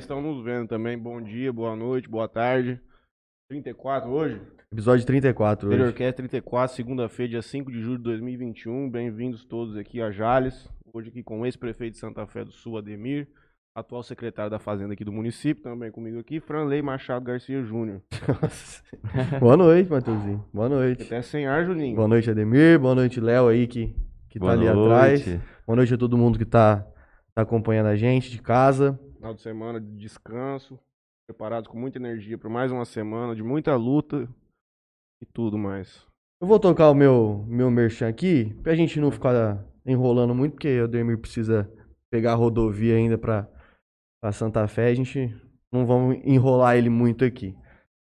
estão nos vendo também. Bom dia, boa noite, boa tarde. 34 hoje? Episódio 34 hoje. Interiorcast 34, segunda-feira, dia 5 de julho de 2021. Bem-vindos todos aqui a Jales. Hoje aqui com o ex-prefeito de Santa Fé do Sul, Ademir. Atual secretário da Fazenda aqui do município, também comigo aqui, Franley Machado Garcia Júnior. Boa noite, Matheusinho. Boa noite. Até sem ar, Juninho. Boa noite, Ademir. Boa noite, Léo aí que, que tá Boa ali noite. atrás. Boa noite a todo mundo que tá, tá acompanhando a gente de casa. Final de semana de descanso. Preparados com muita energia para mais uma semana de muita luta e tudo mais. Eu vou tocar o meu, meu merchan aqui, pra gente não ficar enrolando muito, porque o Ademir precisa pegar a rodovia ainda pra, pra Santa Fé. A gente não vamos enrolar ele muito aqui.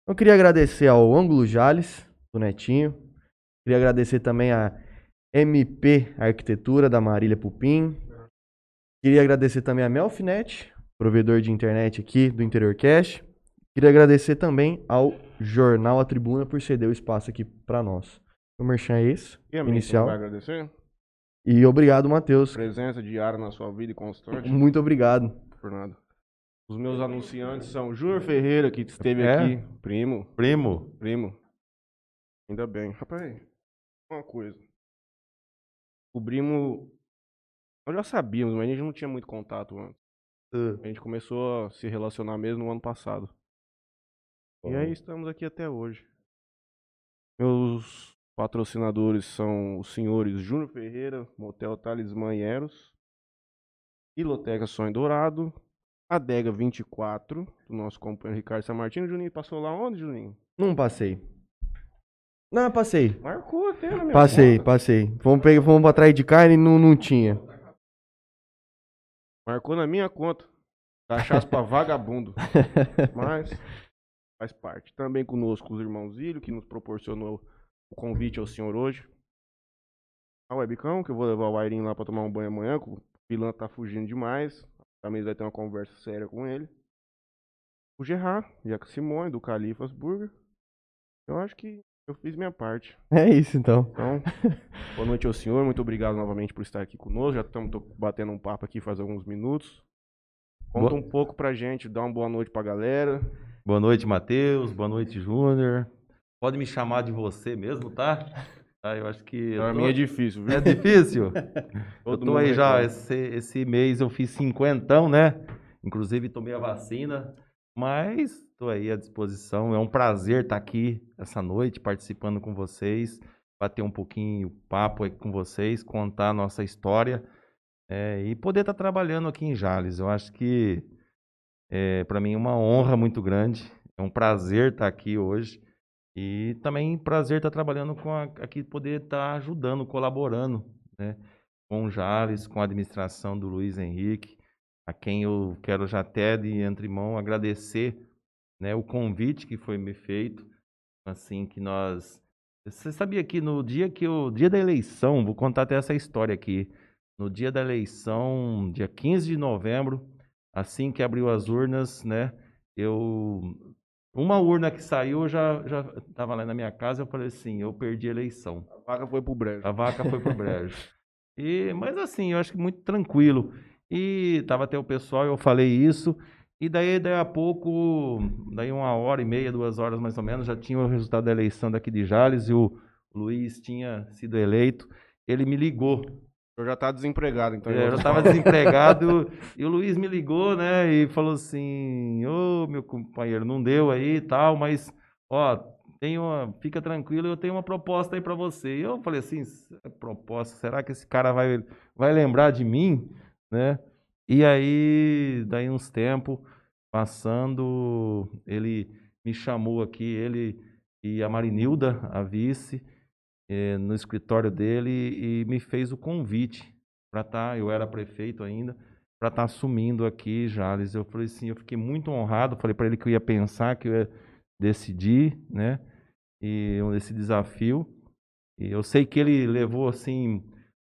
Eu queria agradecer ao Ângulo Jales, do Netinho. Queria agradecer também a MP Arquitetura, da Marília Pupim. Queria agradecer também a Melfinet, provedor de internet aqui do Interior Cash. Queria agradecer também ao Jornal A Tribuna por ceder o espaço aqui pra nós. O merchan é esse, E a inicial. vai agradecer? E obrigado, Matheus. Presença diária na sua vida e constante. Muito obrigado. Por nada. Os meus anunciantes são Júnior Ferreira, que esteve É? aqui. Primo, Primo, primo. Ainda bem. Rapaz, uma coisa. O primo. Nós já sabíamos, mas a gente não tinha muito contato antes. A gente começou a se relacionar mesmo no ano passado. E aí estamos aqui até hoje. Meus patrocinadores são os senhores Júnior Ferreira, Motel Talismã e Eros, Iloteca Sonho Dourado, Adega 24, do nosso companheiro Ricardo Samartino. Juninho passou lá onde, Juninho? Não passei. Não, passei. Marcou até na minha Passei, conta. passei. Fomos, pegar, fomos pra trás de carne e não, não tinha. Marcou na minha conta. Cachaça pra vagabundo. Mas faz parte. Também conosco os irmãos Ilho, que nos proporcionou o convite ao senhor hoje. A Webcam, que eu vou levar o Airinho lá pra tomar um banho amanhã, que o pilantra tá fugindo demais. Também vai ter uma conversa séria com ele. O Gerard, Jaca Simone, do Califas Burger. Eu acho que eu fiz minha parte. É isso então. Então, boa noite ao senhor. Muito obrigado novamente por estar aqui conosco. Já estamos batendo um papo aqui faz alguns minutos. Conta Boa- um pouco pra gente, dá uma boa noite pra galera. boa noite, Matheus, boa noite, Júnior. Pode me chamar de você mesmo, tá? Tá, eu acho que. Pra tô- mim é difícil, viu? É difícil? eu tô aí já, esse, esse mês eu fiz cinquentão, né? Inclusive tomei a vacina, mas tô aí à disposição. É um prazer estar aqui essa noite participando com vocês, bater um pouquinho papo com vocês, contar a nossa história é, e poder estar trabalhando aqui em Jales. Eu acho que é, para mim é uma honra muito grande, é um prazer estar aqui hoje. E também prazer estar trabalhando com a, aqui, poder estar ajudando, colaborando, né? Com o Jales, com a administração do Luiz Henrique, a quem eu quero já até de antemão agradecer, né? O convite que foi me feito, assim, que nós... Você sabia que no dia que o dia da eleição, vou contar até essa história aqui, no dia da eleição, dia 15 de novembro, assim que abriu as urnas, né? Eu uma urna que saiu, eu já já estava lá na minha casa, eu falei assim, eu perdi a eleição. A vaca foi pro brejo. A vaca foi pro brejo. E, mas assim, eu acho que muito tranquilo. E tava até o pessoal, eu falei isso. E daí, daí a pouco, daí uma hora e meia, duas horas mais ou menos, já tinha o resultado da eleição daqui de Jales e o Luiz tinha sido eleito. Ele me ligou. Eu já tá desempregado, então. É, eu vou- estava desempregado e o Luiz me ligou, né? E falou assim: Ô, meu companheiro, não deu aí e tal, mas, ó, tem uma, fica tranquilo, eu tenho uma proposta aí para você. E eu falei assim: "Essa proposta, será que esse cara vai, vai lembrar de mim, né? E aí, daí uns tempos passando, ele me chamou aqui, ele e a Marinilda, a vice, eh, no escritório dele e me fez o convite para estar, eu era prefeito ainda, para estar assumindo aqui Jales. Eu falei assim, eu fiquei muito honrado, falei para ele que eu ia pensar, que eu ia decidir, né? E esse desafio. E eu sei que ele levou assim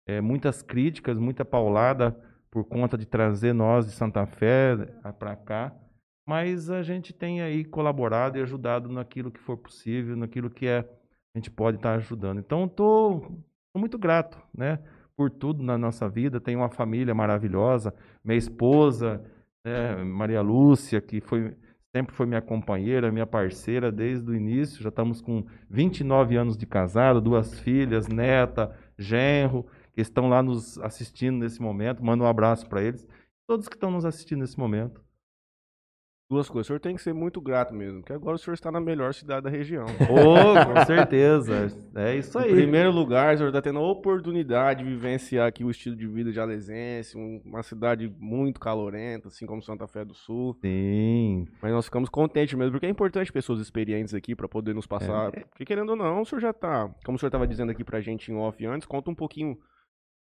eh, muitas críticas, muita paulada por conta de trazer nós de Santa Fé para cá, mas a gente tem aí colaborado e ajudado naquilo que for possível, naquilo que é a gente pode estar ajudando. Então, estou muito grato, né, por tudo na nossa vida. Tenho uma família maravilhosa, minha esposa, né, Maria Lúcia, que foi, sempre foi minha companheira, minha parceira desde o início. Já estamos com 29 anos de casado, duas filhas, neta, genro, que estão lá nos assistindo nesse momento. Mando um abraço para eles. Todos que estão nos assistindo nesse momento. Duas coisas. O senhor tem que ser muito grato mesmo, porque agora o senhor está na melhor cidade da região. Oh, com certeza. É isso aí. Em primeiro lugar, o senhor está tendo a oportunidade de vivenciar aqui o estilo de vida de Alesense, um- uma cidade muito calorenta, assim como Santa Fé do Sul. Sim. Mas nós ficamos contentes mesmo, porque é importante pessoas experientes aqui para poder nos passar. Porque querendo ou não, o senhor já tá, como o senhor estava dizendo aqui pra gente em off antes, conta um pouquinho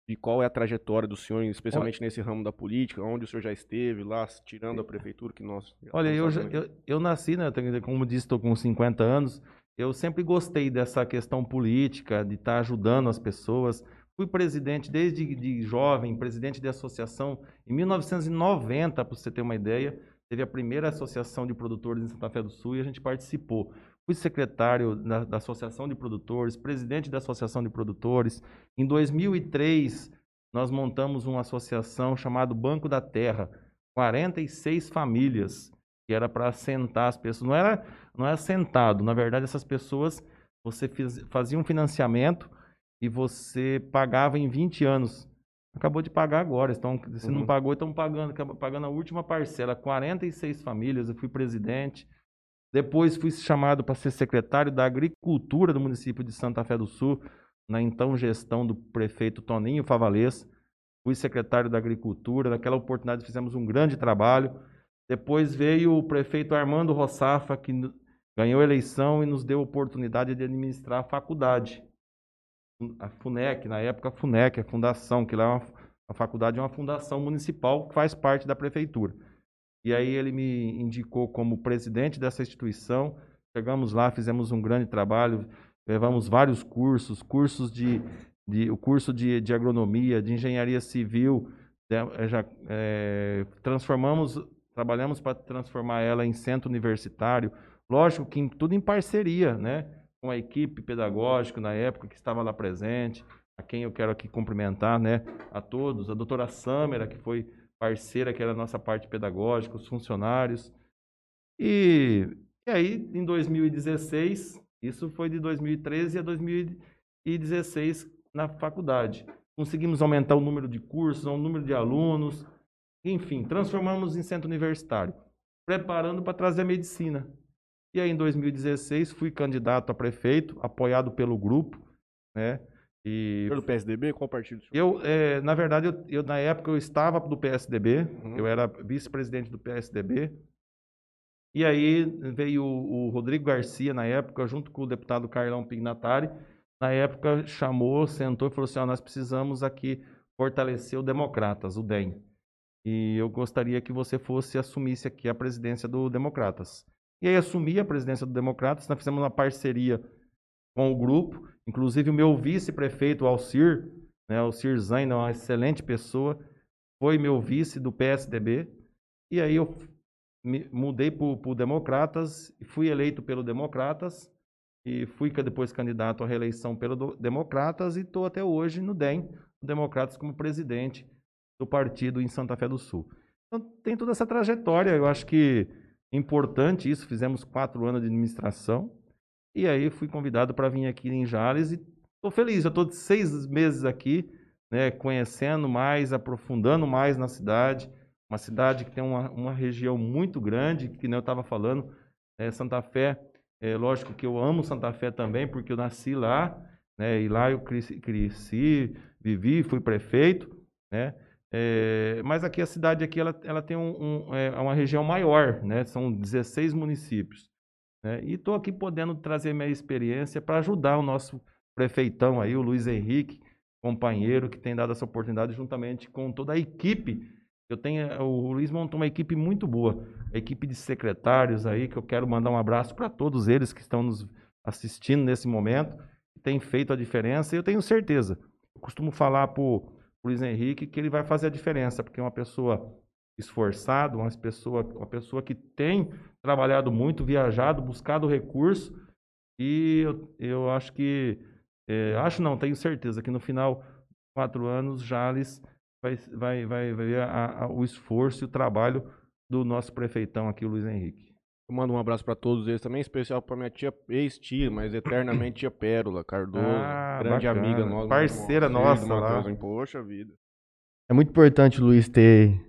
de qual é a trajetória do senhor, especialmente nesse ramo da política, onde o senhor já esteve lá, tirando a prefeitura que nós. Olha, eu, eu, eu nasci, né? Como disse, estou com 50 anos. Eu sempre gostei dessa questão política, de estar ajudando as pessoas. Fui presidente desde de jovem, presidente de associação. Em 1990, para você ter uma ideia, teve a primeira associação de produtores em Santa Fé do Sul e a gente participou. Fui secretário da, da Associação de Produtores, presidente da Associação de Produtores. Em 2003, nós montamos uma associação chamada Banco da Terra. 46 famílias que era para assentar as pessoas. Não era, não era sentado, na verdade essas pessoas você fiz- fazia um financiamento e você pagava em 20 anos. Acabou de pagar agora, então se não Uhum. pagou, estão pagando, pagando a última parcela, 46 famílias, eu fui presidente. Depois fui chamado para ser secretário da Agricultura do município de Santa Fé do Sul, na então gestão do prefeito Toninho Favalês. Fui secretário da Agricultura, naquela oportunidade fizemos um grande trabalho. Depois veio o prefeito Armando Rossafa, que ganhou a eleição e nos deu a oportunidade de administrar a faculdade. A FUNEC, na época a FUNEC, a fundação, que lá é uma, a faculdade é uma fundação municipal que faz parte da prefeitura. E aí ele me indicou como presidente dessa instituição. Chegamos lá, fizemos um grande trabalho, levamos vários cursos, cursos de, de o curso de, de agronomia, de engenharia civil, né, eh, já eh, transformamos, trabalhamos para transformar ela em centro universitário. Lógico que tudo em parceria, né? Com a equipe pedagógica na época que estava lá presente, a quem eu quero aqui cumprimentar, né? A todos, a doutora Samera, que foi parceira, que era a nossa parte pedagógica, os funcionários. E, e aí, em 2016, isso foi de 2013 a 2016 na faculdade. Conseguimos aumentar o número de cursos, o número de alunos, enfim, transformamos em centro universitário, preparando para trazer a medicina. E aí, em 2016, fui candidato a prefeito, apoiado pelo grupo, né? E Pelo PSDB, qual partido? eu, eh, na verdade, eu, eu, na época eu estava do PSDB, Uhum. eu era vice-presidente do PSDB. E aí veio o, o Rodrigo Garcia, na época, junto com o deputado Carlão Pignatari, na época chamou, sentou e falou assim, ó, nós precisamos aqui fortalecer o Democratas, o DEM. E eu gostaria que você fosse, assumisse aqui a presidência do Democratas. E aí assumi a presidência do Democratas, nós fizemos uma parceria com o grupo, inclusive o meu vice-prefeito, Alcir, né, o é uma excelente pessoa, foi meu vice do PSDB, e aí eu me mudei para o Democratas, fui eleito pelo Democratas, e fui depois candidato à reeleição pelo Democratas, e estou até hoje no DEM, Democratas, como presidente do partido em Santa Fé do Sul. Então tem toda essa trajetória, eu acho que é importante isso, fizemos quatro anos de administração, e aí fui convidado para vir aqui em Jales e estou feliz. Eu estou seis meses aqui, né, conhecendo mais, aprofundando mais na cidade. Uma cidade que tem uma, uma região muito grande, que nem eu estava falando. né, Santa Fé, é lógico que eu amo Santa Fé também, porque eu nasci lá, né, e lá eu cresci, cresci vivi, fui prefeito, né? É, mas aqui a cidade aqui ela, ela tem um, um, é, uma região maior, né? São 16 municípios. Né? E estou aqui podendo trazer minha experiência para ajudar o nosso prefeitão aí, o Luiz Henrique, companheiro que tem dado essa oportunidade juntamente com toda a equipe. Eu tenho, o Luiz montou uma equipe muito boa, a equipe de secretários aí, que eu quero mandar um abraço para todos eles que estão nos assistindo nesse momento, que tem feito a diferença, e eu tenho certeza. Eu costumo falar para o Luiz Henrique que ele vai fazer a diferença, porque é uma pessoa esforçada, uma pessoa, uma pessoa que tem trabalhado muito, viajado, buscado recurso, e eu, eu acho que, é, acho não, tenho certeza que no final de quatro anos, Jales vai, vai, vai ver a- a- o esforço e o trabalho do nosso prefeitão aqui, o Luiz Henrique. Eu mando um abraço pra todos eles também, especial pra minha tia, ex-tia, mas eternamente tia Pérola, Cardoso, Ah, grande bacana. amiga nossa. Parceira nossa lá. Matheus, Poxa vida. É muito importante, Luiz, ter,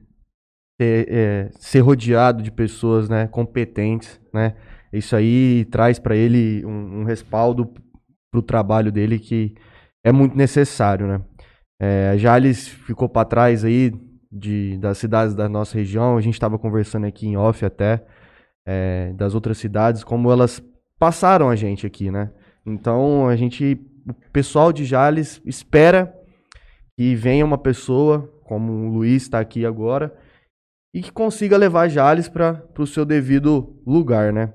é, ser rodeado de pessoas, né, competentes, né? Isso aí traz para ele um, um respaldo pro trabalho dele que é muito necessário, né? É, Jales ficou para trás aí de, das cidades da nossa região. A gente estava conversando aqui em off até é, das outras cidades, como elas passaram a gente aqui, né? Então a gente, o pessoal de Jales espera que venha uma pessoa como o Luiz está aqui agora e que consiga levar Jales para o seu devido lugar, né?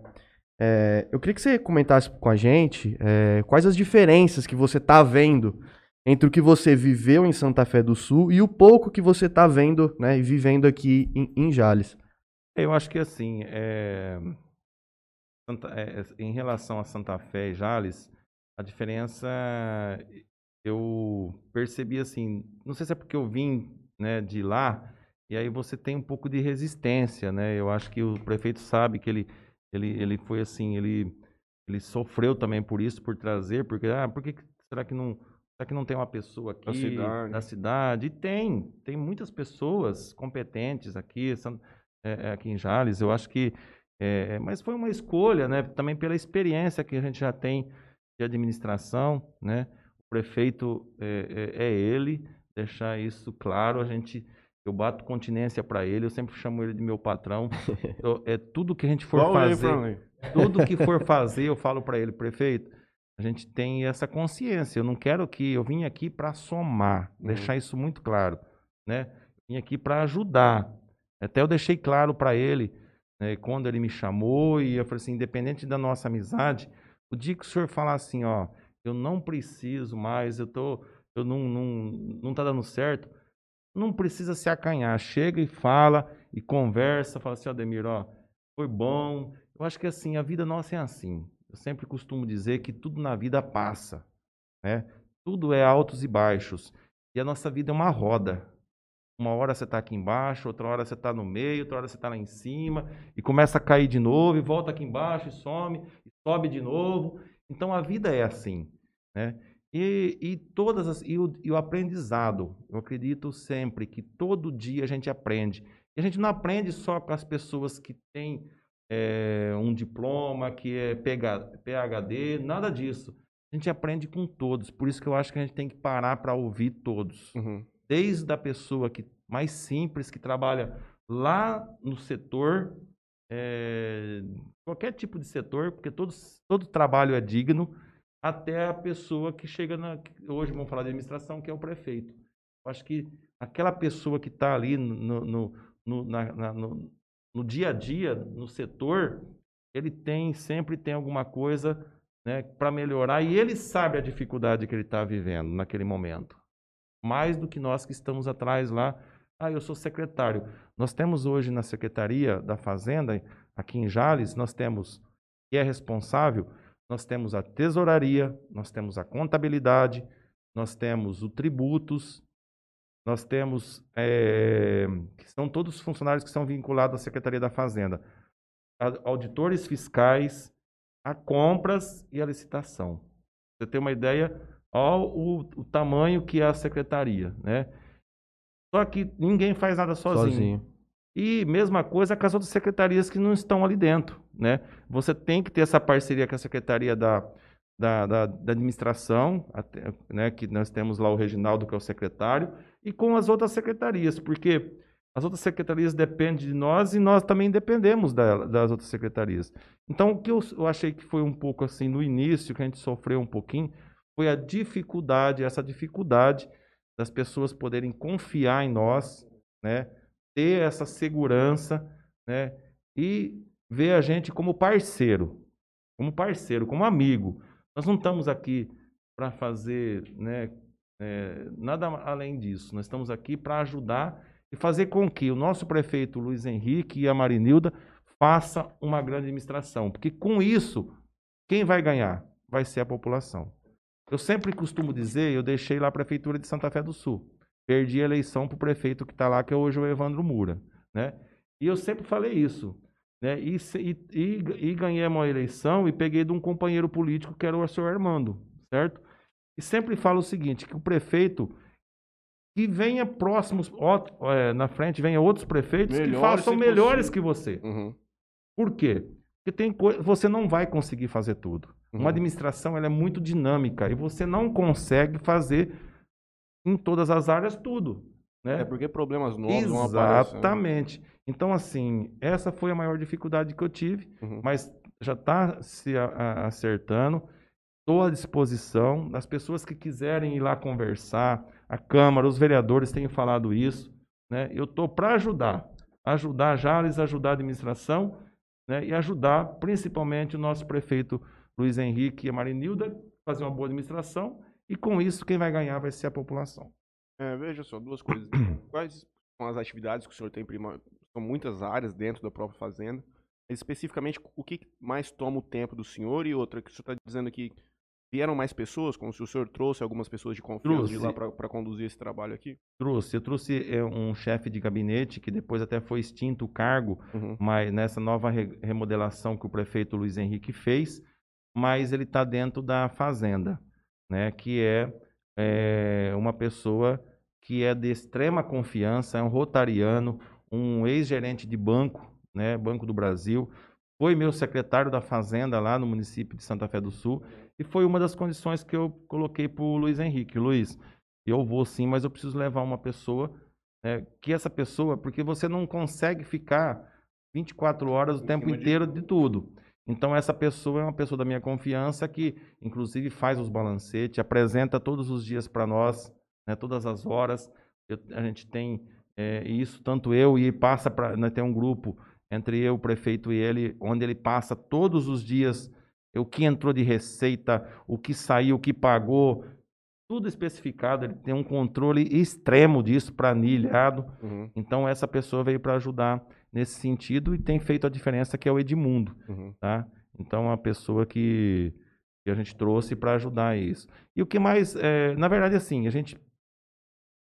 É, eu queria que você comentasse com a gente é, quais as diferenças que você está vendo entre o que você viveu em Santa Fé do Sul e o pouco que você está vendo né, e vivendo aqui em, em Jales. Eu acho que assim, é, Santa- é, em relação a Santa Fé e Jales, a diferença eu percebi assim, não sei se é porque eu vim né, de lá, e aí você tem um pouco de resistência, né? Eu acho que o prefeito sabe que ele, ele, ele foi assim, ele, ele sofreu também por isso, por trazer, porque, ah, por que será que não, será que não tem uma pessoa aqui Da cidade. da cidade? E tem, tem muitas pessoas competentes aqui, San- é, é, aqui em Jales, eu acho que, é, mas foi uma escolha, né? Também pela experiência que a gente já tem de administração, né? O prefeito é, é- é ele, deixar isso claro, a gente, eu bato continência para ele, eu sempre chamo ele de meu patrão, Eu- é tudo que a gente for hein, fazer, tudo que for fazer, eu falo para ele, prefeito, a gente tem essa consciência. Eu não quero que eu vim aqui para somar, Uhum. deixar isso muito claro, né? Vim aqui para ajudar. Até eu deixei claro para ele, né, quando ele me chamou e eu falei assim, independente da nossa amizade, o dia que o senhor falar assim, ó, eu não preciso mais, eu tô, eu não, não, não tá dando certo, não precisa se acanhar, chega e fala e conversa, fala assim, Ademir, ó, foi bom. Eu acho que assim, a vida nossa é assim. Eu sempre costumo dizer que tudo na vida passa, né? Tudo é altos e baixos. E a nossa vida é uma roda. Uma hora você está aqui embaixo, outra hora você está no meio, outra hora você está lá em cima, e começa a cair de novo, e volta aqui embaixo, e some, e sobe de novo. Então a vida é assim, né? E, e todas as, e, o, e o aprendizado, eu acredito sempre que todo dia a gente aprende. E a gente não aprende só com as pessoas que têm eh, um diploma, que é PH PhD, nada disso. A gente aprende com todos. Por isso que eu acho que a gente tem que parar para ouvir todos Uhum. desde a pessoa que mais simples que trabalha lá no setor, eh, qualquer tipo de setor, porque todos, todo trabalho é digno, até a pessoa que chega na. Hoje vamos falar de administração, que é o prefeito. Eu acho que aquela pessoa que está ali no, no, no, na- na- no- no dia a dia, no setor, ele tem, sempre tem alguma coisa né, para melhorar e ele sabe a dificuldade que ele está vivendo naquele momento mais do que nós que estamos atrás lá. Ah, eu sou secretário. Nós temos hoje na Secretaria da Fazenda, aqui em Jales, nós temos, que é responsável, nós temos a tesouraria, nós temos a contabilidade, nós temos o tributos, nós temos, eh, que são todos os funcionários que são vinculados à Secretaria da Fazenda, a- auditores fiscais, a compras e a licitação. Você tem uma ideia, Olha o, o tamanho que é a secretaria, né? Só que ninguém faz nada sozinho. Sozinho. E mesma coisa com as outras secretarias que não estão ali dentro, né? Você tem que ter essa parceria com a secretaria da, da, da, da administração, até, né? Que nós temos lá o Reginaldo, que é o secretário, e com as outras secretarias, porque as outras secretarias dependem de nós e nós também dependemos da- das outras secretarias. Então, o que eu, eu achei que foi um pouco assim, no início, que a gente sofreu um pouquinho, foi a dificuldade, essa dificuldade das pessoas poderem confiar em nós, né? Ter essa segurança, né? E ver a gente como parceiro, como parceiro, como amigo. Nós não estamos aqui para fazer, né? é, nada além disso. Nós estamos aqui para ajudar e fazer com que o nosso prefeito Luiz Henrique e a Marinilda faça uma grande administração, porque com isso quem vai ganhar vai ser a população. Eu sempre costumo dizer, eu deixei lá a prefeitura de Santa Fé do Sul. Perdi a eleição para o prefeito que está lá, que é hoje o Evandro Mura. Né? E eu sempre falei isso. Né? E, e, e, ganhei uma eleição e peguei de um companheiro político que era o senhor Armando, certo? E sempre falo o seguinte, que o prefeito que venha próximos, ó, é, na frente, venha outros prefeitos que Melhores, façam se melhores possível. que você. Uhum. Por quê? Porque tem você não vai conseguir fazer tudo. Uhum. Uma administração ela é muito dinâmica e você não consegue fazer em todas as áreas tudo. Né? É porque problemas novos vão aparecendo. Exatamente. Então, assim, essa foi a maior dificuldade que eu tive, Uhum. mas já está se acertando. Estou à disposição das pessoas que quiserem ir lá conversar. A Câmara, os vereadores têm falado isso. Né? Eu estou para ajudar. Ajudar a Jales, ajudar a administração né? e ajudar principalmente o nosso prefeito Luiz Henrique e a Marinilda fazer uma boa administração. E com isso, quem vai ganhar vai ser a população. É, veja só, duas coisas. Quais são as atividades que o senhor tem. São muitas áreas dentro da própria fazenda. Mas, especificamente, o que mais toma o tempo do senhor e outra, que o senhor está dizendo que vieram mais pessoas, como se o senhor trouxe algumas pessoas de confiança de lá Trouxe. para conduzir esse trabalho aqui? Trouxe. Eu trouxe é, um chefe de gabinete que depois até foi extinto o cargo, Uhum. mas nessa nova re- remodelação que o prefeito Luiz Henrique fez, mas ele está dentro da fazenda, né? Que é, é, uma pessoa que é de extrema confiança, é um rotariano, um ex-gerente de banco, né? Banco do Brasil, foi meu secretário da fazenda lá no município de Santa Fé do Sul e foi uma das condições que eu coloquei para o Luiz Henrique. Luiz, eu vou sim, mas eu preciso levar uma pessoa né, que essa pessoa, porque você não consegue ficar 24 horas o Em tempo inteiro de tudo. Então essa pessoa é uma pessoa da minha confiança que, inclusive, faz os balancetes, apresenta todos os dias para nós, né, todas as horas. Eu- a gente tem é, isso, tanto eu e passa para, nós tem um grupo entre eu, o prefeito e ele, onde ele passa todos os dias o que entrou de receita, o que saiu, o que pagou, tudo especificado. Ele tem um controle extremo disso, planilhado. Uhum. Então essa pessoa veio para ajudar nesse sentido e tem feito a diferença que é o Edmundo, Uhum. tá? Então é uma pessoa que, que a gente trouxe para ajudar isso. E o que mais, é, na verdade, assim, a gente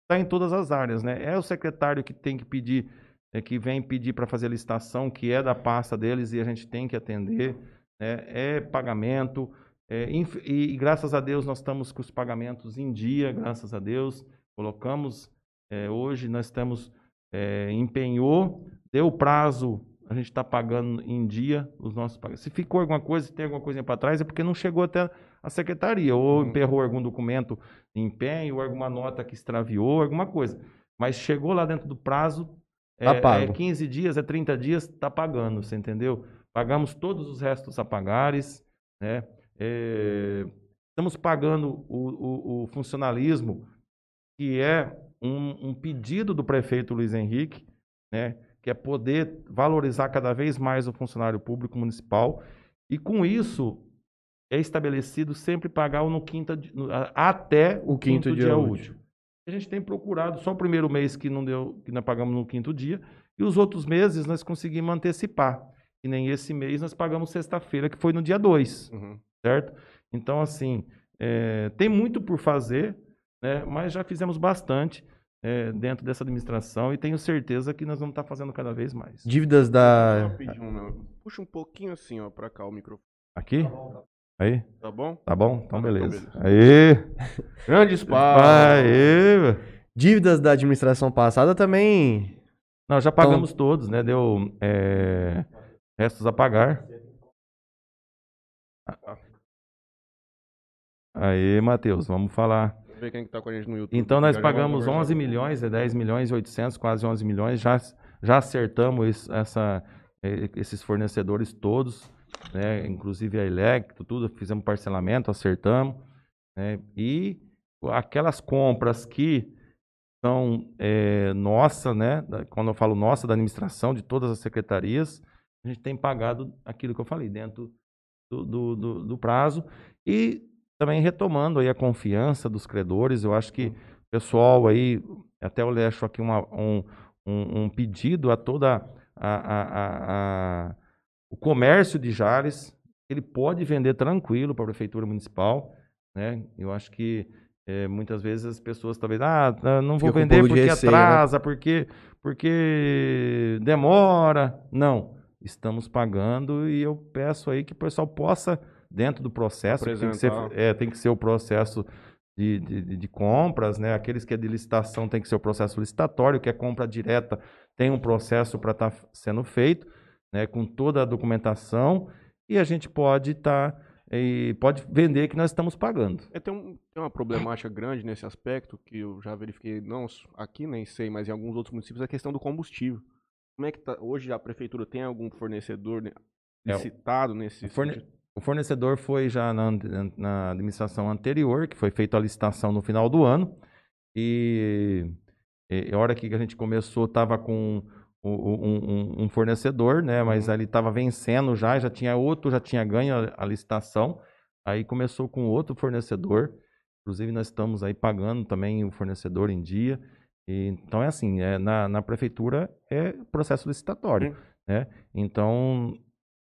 está em todas as áreas, né? É o secretário que tem que pedir, é, que vem pedir para fazer a licitação, que é da pasta deles e a gente tem que atender, né? É pagamento, é, e, e graças a Deus nós estamos com os pagamentos em dia, graças a Deus. Colocamos, é, hoje nós estamos, é, empenhou, deu o prazo, a gente está pagando em dia os nossos pagamentos. Se ficou alguma coisa, se tem alguma coisa para trás, é porque não chegou até a secretaria, ou Uhum. emperrou algum documento empenho, ou alguma nota que extraviou, alguma coisa. Mas chegou lá dentro do prazo, Tá é, pago. é 15 dias, é 30 dias, está pagando, você entendeu? Pagamos todos os restos a pagares, né? É, estamos pagando o, o- o funcionalismo, que é um, um pedido do prefeito Luiz Henrique, né? Que é poder valorizar cada vez mais o funcionário público municipal. E com isso, é estabelecido sempre pagar no quinta, no- até o, quinto quinto, dia dia, útil. útil. A gente tem procurado só o primeiro mês que não deu, que nós pagamos no quinto dia, e os outros meses nós conseguimos antecipar. E nem esse mês nós pagamos sexta-feira, que foi no dia 2, Uhum. certo? Então, assim, é, tem muito por fazer, né, mas já fizemos bastante é, dentro dessa administração e tenho certeza que nós vamos estar fazendo cada vez mais. Dívidas da. Rapidinho. Puxa um pouquinho assim, ó, pra cá o microfone. Aqui? Aí? Tá bom? Tá bom? Então, Tá, beleza. então, Aí! Grande espaço. Aê! meu. Dívidas da administração passada também. Não, já pagamos todos, né? Deu é, restos a pagar. Aí, Matheus, vamos falar. Vamos ver quem que tá com a gente no YouTube. Então, nós pagamos conversar. 11 milhões, é 10 milhões e 800, quase 11 milhões. Já, já acertamos es- essa, eh, esses fornecedores todos, né? inclusive a Electro, tudo. Fizemos parcelamento, acertamos. né? E aquelas compras que são eh, nossa, né? quando eu falo nossa, da administração, de todas as secretarias, a gente tem pagado aquilo que eu falei, dentro do, do, do- do prazo. E também retomando aí a confiança dos credores, eu acho que o pessoal aí, até eu deixo aqui uma- um, um, um pedido a toda a, a- a- a- o comércio de Jales, ele pode vender tranquilo para a prefeitura municipal, né? Eu acho que é, muitas vezes as pessoas talvez, ah, tá, não vou Fica um vender porque receio, né? atrasa, porque, porque demora. Não, estamos pagando e eu peço aí que o pessoal possa, dentro do processo, que tem que, ser, é, tem que ser o processo de, de, de- compras, né? Aqueles que é de licitação tem que ser o processo licitatório, que é compra direta, tem um processo para estar sendo feito, né? Com toda a documentação e a gente pode estar e pode vender que nós estamos pagando. É, tem, um- tem uma problemática grande nesse aspecto que eu já verifiquei, não aqui nem sei, mas em alguns outros municípios, a questão do combustível. Como é que tá, hoje a prefeitura tem algum fornecedor É, licitado nesse o forne-? O fornecedor foi já na, na administração anterior, que foi feita a licitação no final do ano. E, e a hora que a gente começou, estava com um, um- um fornecedor, né? Mas Uhum. ele estava vencendo já, já tinha outro, já tinha ganho a, a licitação. Aí começou com outro fornecedor. Inclusive, nós estamos aí pagando também o fornecedor em dia. E, então, é assim, é, na, na prefeitura é processo licitatório. Sim. Né? Então,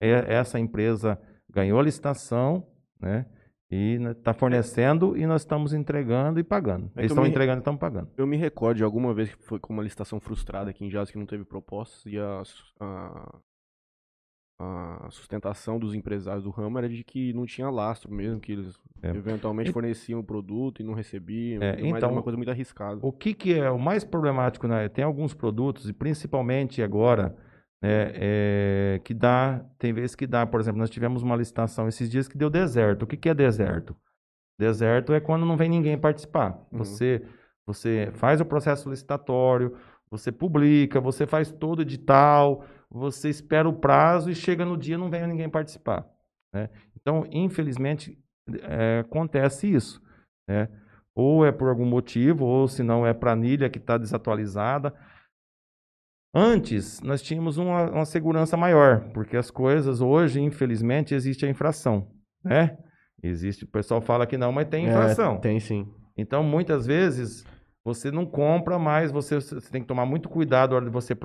é- essa empresa ganhou a licitação, né? E está fornecendo e nós estamos entregando e pagando. É Eles estão me- entregando e estamos pagando. Eu me recordo de alguma vez que foi com uma licitação frustrada aqui em Jazz que não teve propostas e a, a, a sustentação dos empresários do ramo era de que não tinha lastro mesmo, que eles É. eventualmente forneciam o produto e não recebiam, É, mas é então, uma coisa muito arriscada. O que, que é o mais problemático, né? Tem alguns produtos, e principalmente agora, é, que dá, tem vezes que dá, por exemplo, nós tivemos uma licitação esses dias que deu deserto. O que, que é deserto? Deserto é quando não vem ninguém participar. Uhum. Você, você faz o processo licitatório, você publica, você faz todo o edital, você espera o prazo e chega no dia e não vem ninguém participar. né? Então, infelizmente, é, acontece isso. né? ou é por algum motivo, ou se não é planilha que está desatualizada. Antes, nós tínhamos uma, uma segurança maior, porque as coisas hoje, infelizmente, existe a infração, né? Existe, o pessoal fala que não, mas tem infração. É, tem sim. Então, muitas vezes, você não compra mais, você, você tem que tomar muito cuidado na hora de você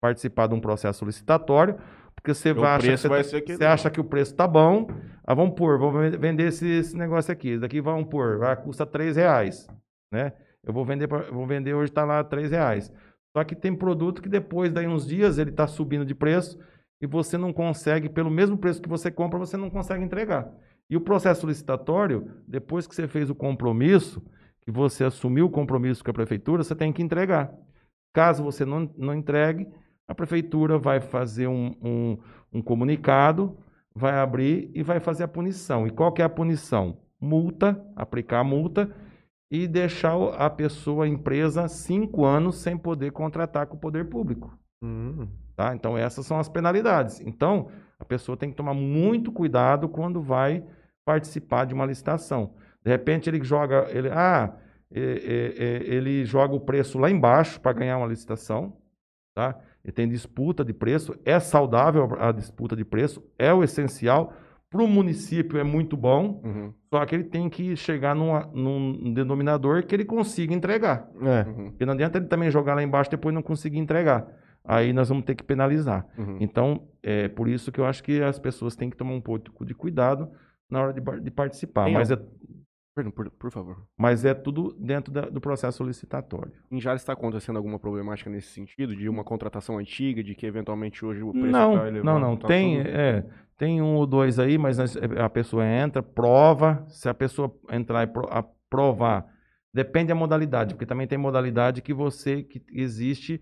participar de um processo licitatório, porque você vai, que você, vai acha que o preço tá bom, ah, vamos pôr, vamos ven- vender esse, esse negócio aqui, esse daqui vamos pôr, vai, custa 3 reais, né? Eu vou vender, pra- vou vender hoje, está lá 3 reais. Só que tem produto que depois, daí uns dias, ele está subindo de preço e você não consegue, pelo mesmo preço que você compra, você não consegue entregar. E o processo licitatório, depois que você fez o compromisso, que você assumiu o compromisso com a prefeitura, você tem que entregar. Caso você não, não entregue, a prefeitura vai fazer um, um, um comunicado, vai abrir e vai fazer a punição. E qual que é a punição? Multa, aplicar a multa e deixar a pessoa, a empresa, cinco anos sem poder contratar com o poder público. Hum. Tá? Então, essas são as penalidades. Então, a pessoa tem que tomar muito cuidado quando vai participar de uma licitação. De repente, ele joga, ele, ah, ele joga o preço lá embaixo para ganhar uma licitação. Tá? Ele tem disputa de preço, é saudável a disputa de preço, é o essencial. Para o município é muito bom, Uhum, só que ele tem que chegar numa- num denominador que ele consiga entregar. É. uhum, Porque não adianta ele também jogar lá embaixo e depois não conseguir entregar. Aí nós vamos ter que penalizar. uhum. Então, é por isso que eu acho que as pessoas têm que tomar um pouco de cuidado na hora de, de participar. Tem Mas é, por, por favor. mas é tudo dentro da- do processo licitatório. Em Jales está acontecendo alguma problemática nesse sentido? De uma contratação antiga, de que eventualmente hoje o preço Não, tá elevado? não, não. tá Tem, tudo- é, tem um ou dois aí, mas nós- a pessoa entra, prova. Se a pessoa entrar e pro- aprovar, depende da modalidade, porque também tem modalidade que você que existe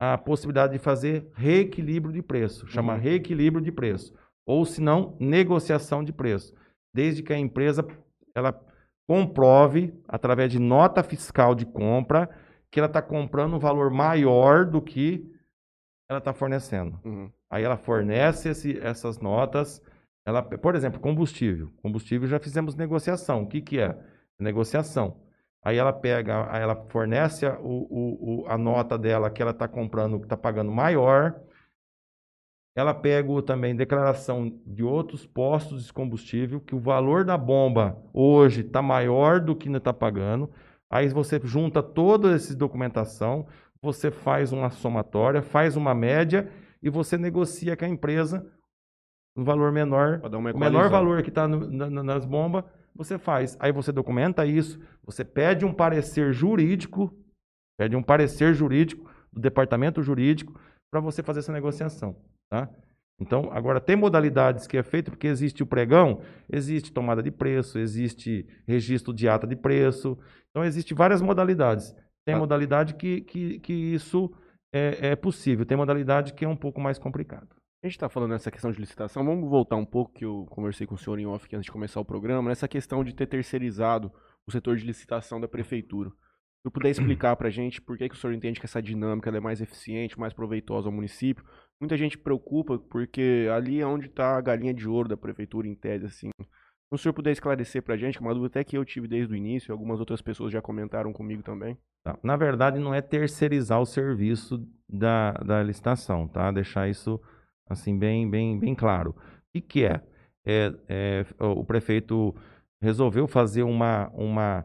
a possibilidade de fazer reequilíbrio de preço, chama Uhum. reequilíbrio de preço, ou se não, negociação de preço, desde que a empresa ela comprove através de nota fiscal de compra que ela está comprando um valor maior do que ela está fornecendo. Uhum, Aí ela fornece esse- essas notas. Ela, por exemplo, combustível. Combustível já fizemos negociação. O que, que é? Negociação. Aí ela pega, aí ela fornece a, o- o- a nota dela que ela está comprando, que está pagando maior. Ela pega também declaração de outros postos de combustível, que o valor da bomba hoje está maior do que está pagando. Aí você junta toda essa documentação, você faz uma somatória, faz uma média e você negocia com a empresa um valor menor, o menor valor que está nas bombas, você faz. Aí você documenta isso, você pede um parecer jurídico, pede um parecer jurídico do departamento jurídico para você fazer essa negociação, tá? Então, agora tem modalidades que é feito porque existe o pregão, existe tomada de preço, existe registro de ata de preço. Então, existe várias modalidades. Tem Ah. modalidade que, que, que isso é, é possível, tem modalidade que é um pouco mais complicado. A gente está falando nessa questão de licitação, vamos voltar um pouco, que eu conversei com o senhor em off antes de começar o programa, nessa questão de ter terceirizado o setor de licitação da prefeitura. Se eu puder explicar para a gente por que, que o senhor entende que essa dinâmica é mais eficiente, mais proveitosa ao município. Muita gente preocupa porque ali é onde está a galinha de ouro da prefeitura, em tese, assim. Se o senhor puder esclarecer para a gente, que é uma dúvida até que eu tive desde o início, algumas outras pessoas já comentaram comigo também. Tá? Na verdade, não é terceirizar o serviço da, da licitação, tá? Deixar isso assim bem, bem, bem claro. O que, que é? É, é, O prefeito resolveu fazer uma, uma,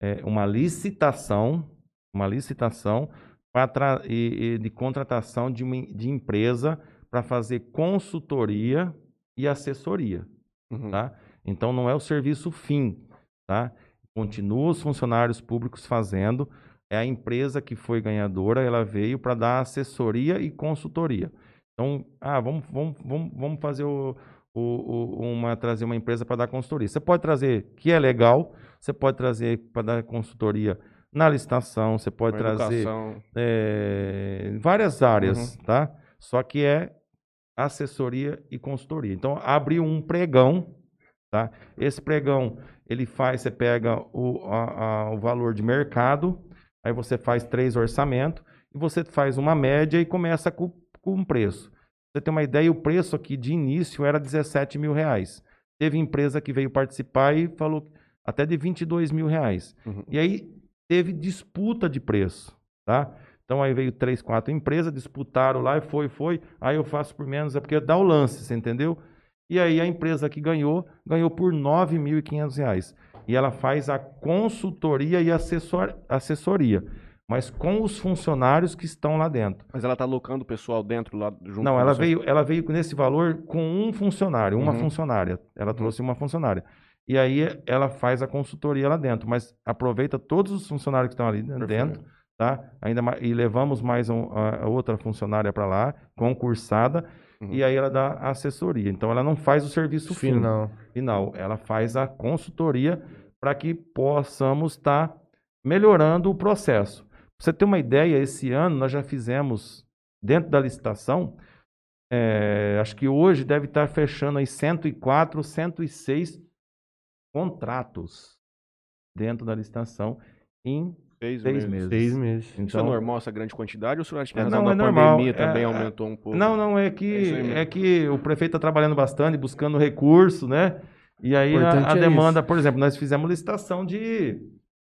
é, uma licitação, uma licitação pra e- e de contratação de, uma, de empresa para fazer consultoria e assessoria Uhum. tá? Então não é o serviço fim, tá? Continua os funcionários públicos fazendo, é a empresa que foi ganhadora, ela veio para dar assessoria e consultoria. Então, ah, vamos, vamos, vamos, vamos fazer o, o- o- uma trazer uma empresa para dar consultoria. Você pode trazer que é legal, você pode trazer para dar consultoria na licitação, você pode Uma trazer é, várias áreas, tá? Só que é assessoria e consultoria. Então, abre um pregão, tá? Esse pregão, ele faz, você pega o, a- a- o valor de mercado, aí você faz três orçamentos, e você faz uma média e começa com, com um preço. Você tem uma ideia, o preço aqui de início era 17 mil reais. Teve empresa que veio participar e falou até de 22 mil reais. Uhum. E aí teve disputa de preço, tá? Então aí veio três, quatro empresas, disputaram lá e foi, foi. Aí eu faço por menos, é porque dá o lance, você entendeu? E aí a empresa que ganhou, ganhou por 9.500 reais. E ela faz a consultoria e assessor, assessoria, mas com os funcionários que estão lá dentro. Mas ela tá alocando o pessoal dentro lá junto Não, ela você? veio, ela veio nesse valor com um funcionário, uma Uhum. funcionária. Ela trouxe uma funcionária. E aí ela faz a consultoria lá dentro, mas aproveita todos os funcionários que estão ali dentro, Perfeito. tá? Ainda mais, e levamos mais um- a, outra funcionária para lá, concursada, Uhum. e aí ela dá a assessoria. Então ela não faz o serviço Final. final, ela faz a consultoria para que possamos estar melhorando o processo. Pra você ter uma ideia, esse ano nós já fizemos, dentro da licitação, eh, acho que hoje deve estar fechando aí 104, 106 contratos dentro da licitação em Seis, seis meses. meses. Seis meses. Isso é Então, normal, essa grande quantidade? Ou o senhor acha que É, a razão não, da é normal. pandemia também É, aumentou um pouco? Não, não, é É que, mesmo. é que o prefeito está trabalhando bastante, buscando recurso, né? E aí a, a é demanda, por exemplo, nós fizemos licitação de,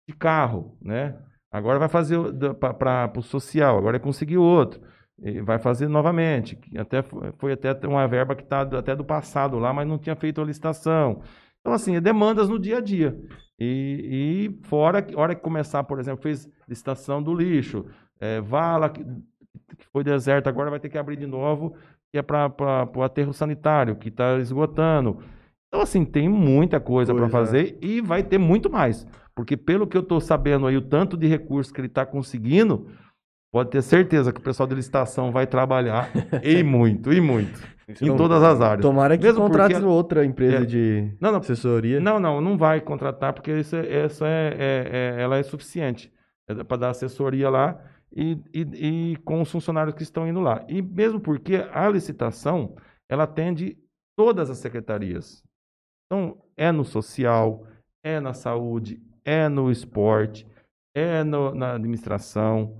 de carro, né? Agora vai fazer para o social, agora é conseguir outro. E vai fazer novamente. Até foi, foi até uma verba que está até do passado lá, mas não tinha feito a licitação. Então, assim, é demandas no dia a dia. E, e fora, que- hora que começar, por exemplo, fez licitação do lixo, é, vala, que, que foi deserto, agora vai ter que abrir de novo, que é para o aterro sanitário, que está esgotando. Então, assim, tem muita coisa para Coisa. fazer e vai ter muito mais. Porque, pelo que eu estou sabendo aí, o tanto de recursos que ele está conseguindo, pode ter certeza que o pessoal de licitação vai trabalhar e muito, e muito. Isso Em não- todas as áreas. Tomara que Mesmo contrate porque- outra empresa É. de Não, não, assessoria. não, não, não vai contratar, porque isso é, essa é, é- é- ela é suficiente para dar assessoria lá e, e- e com os funcionários que estão indo lá. E mesmo porque a licitação, ela atende todas as secretarias. Então, é no social, é na saúde, é no esporte, é no- na administração,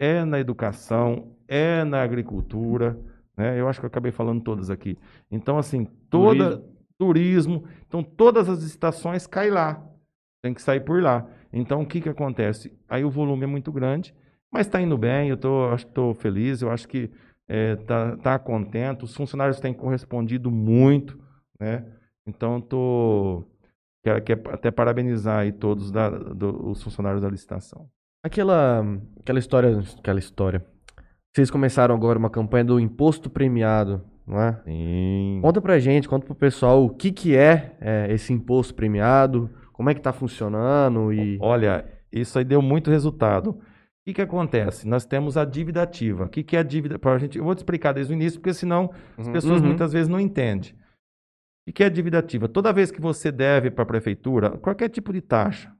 é na educação, é na agricultura, né? Eu acho que eu acabei falando todas aqui. Então, assim, toda turismo, então todas as estações caem lá. Tem que sair por lá. Então, o que que acontece? Aí o volume é muito grande, mas está indo bem, eu tô, estou feliz, eu acho que está tá contente, os funcionários têm correspondido muito, né? Então, tô quero, quero até parabenizar aí todos da- do- os funcionários da licitação. Aquela, aquela história, aquela história. Vocês começaram agora uma campanha do imposto premiado não é? Sim. Conta pra gente, conta pro pessoal o que que é, é, esse imposto premiado, como é que tá funcionando e... Olha, isso aí deu muito resultado. O que, que acontece? Nós temos a dívida ativa. O que, que é a dívida? Pra gente, eu vou te explicar desde o início, porque senão as Uhum. pessoas Uhum. muitas vezes não entendem. O que, que é a dívida ativa? Toda vez que você deve para a prefeitura, qualquer tipo de taxa,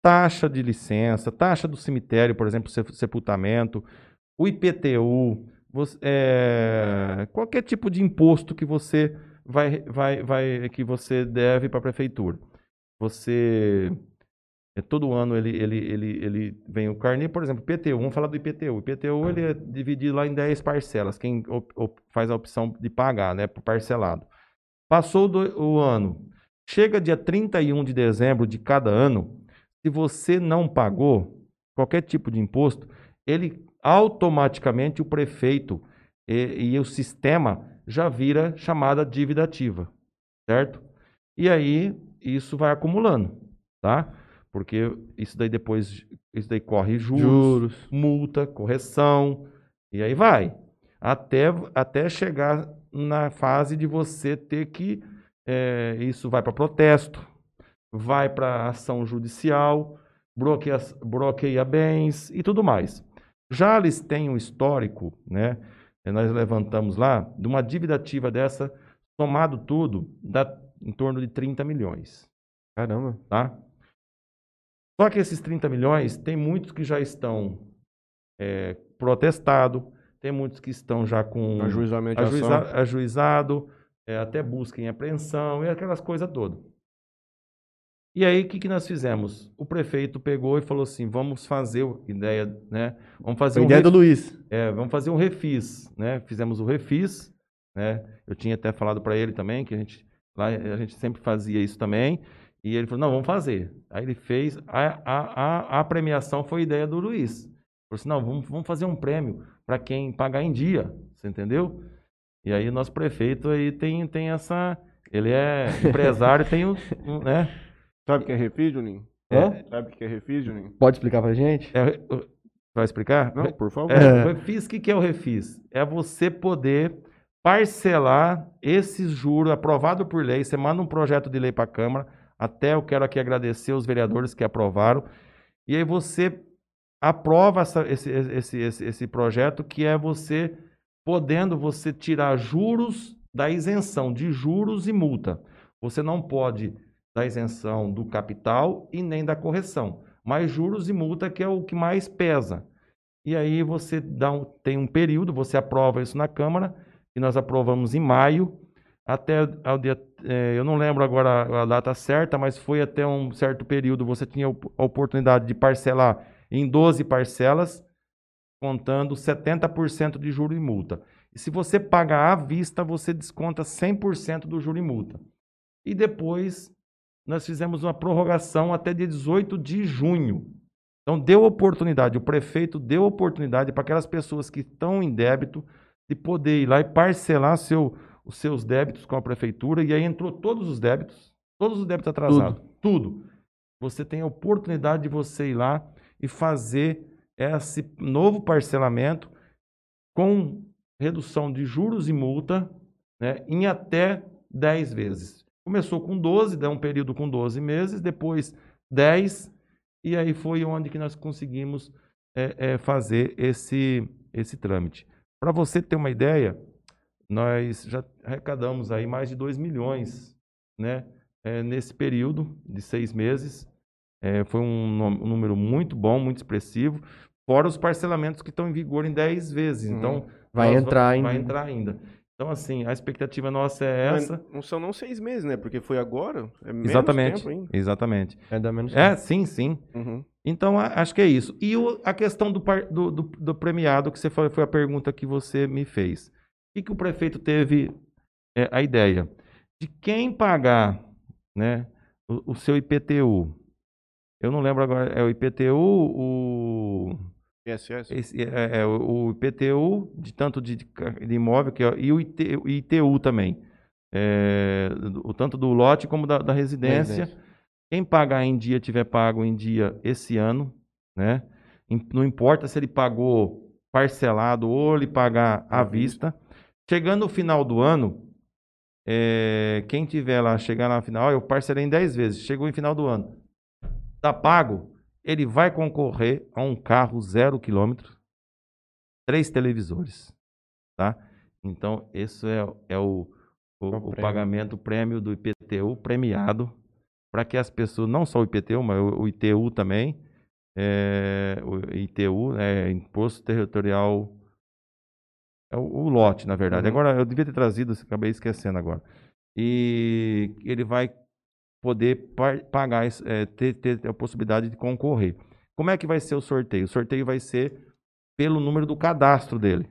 taxa de licença, taxa do cemitério, por exemplo, se- sepultamento, o IPTU, você- é, qualquer tipo de imposto que você vai, vai, vai que você deve para a prefeitura. Você é, todo ano ele, ele, ele, ele vem o carnê, por exemplo, IPTU, vamos falar do IPTU. O IPTU ele é dividido lá em 10 parcelas, quem op- op- faz a opção de pagar, né, parcelado. Passou do- o ano, chega dia 31 de dezembro de cada ano, se você não pagou qualquer tipo de imposto, ele automaticamente o prefeito e, e o sistema já vira chamada dívida ativa, certo? E aí isso vai acumulando, tá? Porque isso daí depois isso daí corre juros, Juros. multa, correção, e aí vai. Até, até chegar na fase de você ter que. eh, isso vai para protesto, vai para ação judicial, bloqueia, bloqueia bens e tudo mais. Já eles têm um histórico, né? Nós levantamos lá, de uma dívida ativa dessa, somado tudo, dá em torno de 30 milhões Caramba. tá? Só que esses 30 milhões, tem muitos que já estão é, protestado, tem muitos que estão já com ajuiza- ajuizado, é, até busca em apreensão e aquelas coisas todas. E aí, o que, que nós fizemos? O prefeito pegou e falou assim: vamos fazer o- ideia, né? Vamos fazer Foi um ideia do Luiz. é, vamos fazer um refis, né? Fizemos o refis, né? Eu tinha até falado para ele também que a gente lá a gente sempre fazia isso também. E ele falou: não, vamos fazer. Aí ele fez. A, a, a, a premiação foi ideia do Luiz. Ele falou assim: não, vamos, vamos fazer um prêmio para quem pagar em dia. Você entendeu? E aí o nosso prefeito aí tem, tem essa. Ele é empresário, tem um, um, né? Sabe o que é refis, Juninho? Hã? Sabe o que é refis, Juninho? Pode explicar pra gente? É, vai explicar? Não, por favor. É, o refis, o que, que é o refis? É você poder parcelar esses juros aprovado por lei. Você manda um projeto de lei para a Câmara. Até eu quero aqui agradecer os vereadores que aprovaram. E aí você aprova essa- esse, esse, esse, esse projeto que é você podendo você tirar juros da isenção de juros e multa. Você não pode da isenção do capital e nem da correção. Mas juros e multa que é o que mais pesa. E aí você dá um- tem um período, você aprova isso na Câmara, e nós aprovamos em maio, até ao dia, eh, eu não lembro agora a, data certa, mas foi até um certo período, você tinha a oportunidade de parcelar em 12 parcelas, contando 70% de juro e multa. E se você pagar à vista, você desconta 100% do juro e multa. E depois nós fizemos uma prorrogação até dia 18 de junho. Então deu oportunidade, o prefeito deu oportunidade para aquelas pessoas que estão em débito de poder ir lá e parcelar seu, os seus débitos com a prefeitura. E aí entrou todos os débitos, todos os débitos atrasados, tudo. Você tem a oportunidade de você ir lá e fazer esse novo parcelamento com redução de juros e multa né, em até 10 vezes. Começou com 12, dá um período com 12 meses, depois 10, e aí foi onde que nós conseguimos é, é, fazer esse, esse trâmite. Para você ter uma ideia, nós já arrecadamos aí mais de 2 milhões né, é, nesse período de seis meses. É, foi um, um número muito bom, muito expressivo, fora os parcelamentos que estão em vigor em 10 vezes. Então, Vai entrar ainda. Vai entrar ainda. Então, assim, a expectativa nossa é Mas essa. Não são não seis meses, né? Porque foi agora. É menos Exatamente. tempo ainda. Exatamente. É da menos É, sim, sim. Uhum. Então, acho que é isso. E o- a questão do, do- do- do premiado, que você foi, foi a pergunta que você me fez. O que, que o prefeito teve é, a ideia? De quem pagar né, o, o seu IPTU. Eu não lembro agora, é o IPTU, o, ISS. esse, é, é, o IPTU, de tanto de, de imóvel, que é, e o IT ITU também. É, o tanto do lote como da, da residência. Quem pagar em dia tiver pago em dia esse ano, né? Não importa se ele pagou parcelado ou ele pagar à À vista. Chegando o final do ano, é, quem tiver lá, chegar lá no final, eu parcelei em 10 vezes, chegou em final do ano, tá pago, ele vai concorrer a um carro zero quilômetro, três televisores, tá? Então, esse é, é o, o, É o o prêmio. pagamento, o prêmio do IPTU premiado, para que as pessoas, não só o IPTU, mas o, o ITU também, é, o ITU, é Imposto Territorial, é o, o lote, na verdade. Uhum. Agora, eu devia ter trazido, acabei esquecendo agora. E ele vai poder pagar, é, ter, ter a possibilidade de concorrer. Como é que vai ser o sorteio? O sorteio vai ser pelo número do cadastro dele,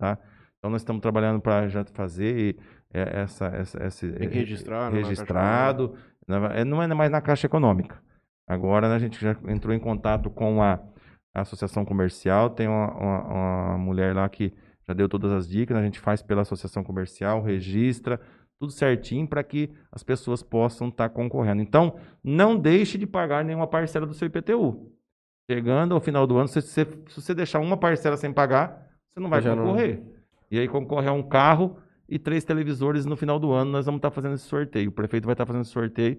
tá? Então nós estamos trabalhando para já fazer é, essa, essa, esse Tem que registrar, né, na registrado. Na- é, Não é mais na Caixa Econômica. Agora né, a gente já entrou em contato com a, a associação comercial. Tem uma, uma- uma mulher lá que já deu todas as dicas. A gente faz pela associação comercial, registra tudo certinho para que as pessoas possam estar concorrendo. Então, não deixe de pagar nenhuma parcela do seu IPTU. Chegando ao final do ano, se você, se você deixar uma parcela sem pagar, você não vai Já não- concorrer. E aí concorre a um carro e três televisores no final do ano. Nós vamos estar fazendo esse sorteio. O prefeito vai estar fazendo esse sorteio.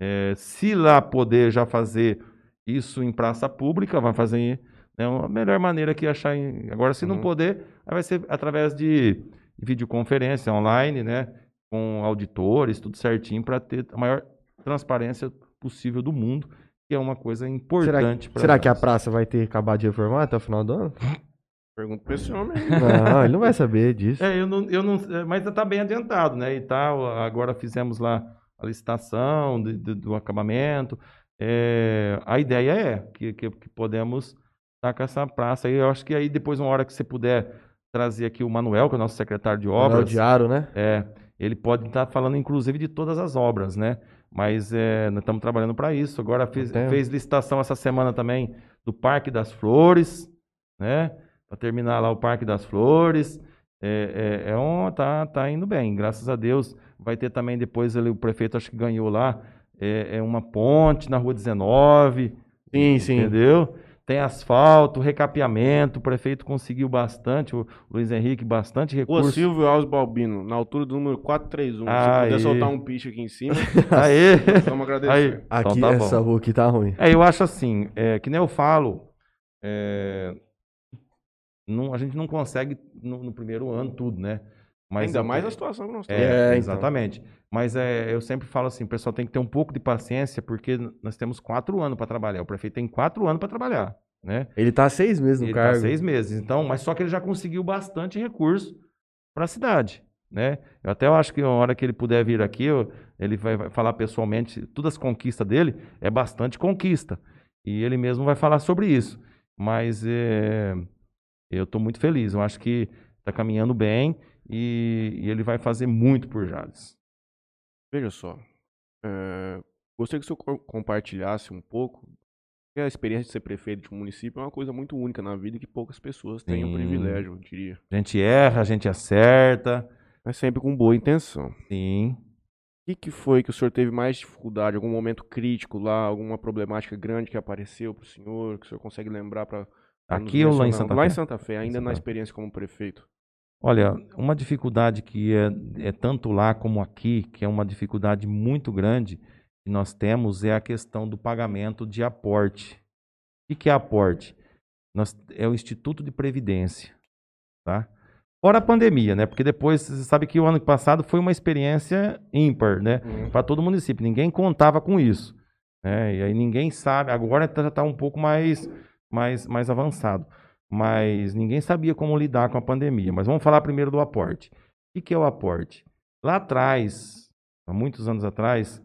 É, se lá poder já fazer isso em praça pública, vai fazer né, a melhor maneira que achar. em- Agora, se não Uhum. poder, aí vai ser através de videoconferência online, né? Com auditores, tudo certinho, para ter a maior transparência possível do mundo, que é uma coisa Será, importante. pra será que a praça vai ter acabado de reformar até o final do ano? Pergunta pra esse homem. Não, ele não vai saber disso. É, eu não, eu não, é, mas está bem adiantado, né? E tal. Agora fizemos lá a licitação de- de- do acabamento. É, a ideia é que, que, que podemos estar com essa praça aí. Eu acho que aí depois, uma hora que você puder trazer aqui o Manuel, que é o nosso secretário de Manuel obras, Diaro, né? é, ele pode estar falando, inclusive, de todas as obras, né? Mas é, nós estamos trabalhando para isso. Agora fez, fez licitação essa semana também do Parque das Flores, né? Para terminar lá o Parque das Flores. É, é, é um, tá, tá indo bem, graças a Deus. Vai ter também depois ali, o prefeito acho que ganhou lá, é, é uma ponte na rua 19. Sim, sim. Entendeu? Tem asfalto, recapeamento, o prefeito conseguiu bastante, o Luiz Henrique, bastante recurso. Silvio Alves Balbino, na altura do número 431. Se Aê. puder soltar um piche aqui em cima, Aê! vamos agradecer. Aí. Então Aqui, tá essa bom. rua aqui tá ruim. É, eu acho assim, é, que nem eu falo, é, não- a gente não consegue no, no primeiro ano tudo, né? Mas Ainda mais a situação que nós É, temos. É, então. exatamente. Mas é, eu sempre falo assim, o pessoal tem que ter um pouco de paciência, porque nós temos quatro anos para trabalhar. O prefeito tem quatro anos para trabalhar, né? Ele tá seis meses no ele tá cargo. seis meses. Então, mas só que ele já conseguiu bastante recurso para a cidade, né? Eu até acho que a hora que ele puder vir aqui, eu- ele vai, vai falar pessoalmente, todas as conquistas dele é bastante conquista. E ele mesmo vai falar sobre isso. Mas é, eu estou muito feliz. Eu acho que está caminhando bem e, e ele vai fazer muito por Jales. Veja só. é, gostaria que o senhor co- compartilhasse um pouco. A experiência de ser prefeito de um município é uma coisa muito única na vida e que poucas pessoas têm o Sim. privilégio, eu diria. A gente erra, a gente acerta. Mas sempre com boa intenção. Sim. O que, que foi que o senhor teve mais dificuldade? Algum momento crítico lá? Alguma problemática grande que apareceu para o senhor? Que o senhor consegue lembrar para. Aqui ou lá em Santa Lá em Fé? Santa Fé, ainda Santa na experiência como prefeito. Olha, uma dificuldade que é, é tanto lá como aqui, que é uma dificuldade muito grande que nós temos, é a questão do pagamento de aporte. O que é aporte? Nós, é o Instituto de Previdência. Tá? Fora a pandemia, né? Porque depois, você sabe que o ano passado foi uma experiência ímpar, né? Para todo o município. Ninguém contava com isso. Né? E aí ninguém sabe. Agora tá- já está um pouco mais, mais, mais avançado. Mas ninguém sabia como lidar com a pandemia. Mas vamos falar primeiro do aporte. O que, é o aporte? Lá atrás, há muitos anos atrás,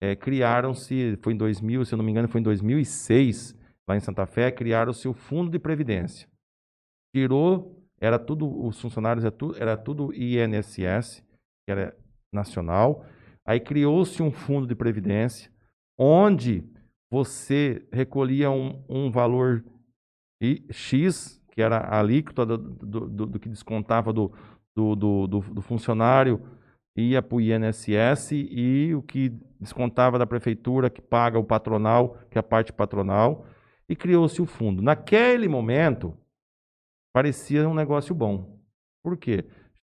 eh, criaram-se, foi em 2000, se eu não me engano, foi em 2006, lá em Santa Fé, criaram-se o Fundo de Previdência. Tirou, era tudo, os funcionários era tudo, era tudo INSS, que era nacional. Aí criou-se um fundo de previdência, onde você recolhia um, um valor I- X, que era a alíquota do, do- do- do que descontava do- do funcionário, ia para o INSS e o que descontava da prefeitura, que paga o patronal, que é a parte patronal, e criou-se o fundo. Naquele momento, parecia um negócio bom. Por quê?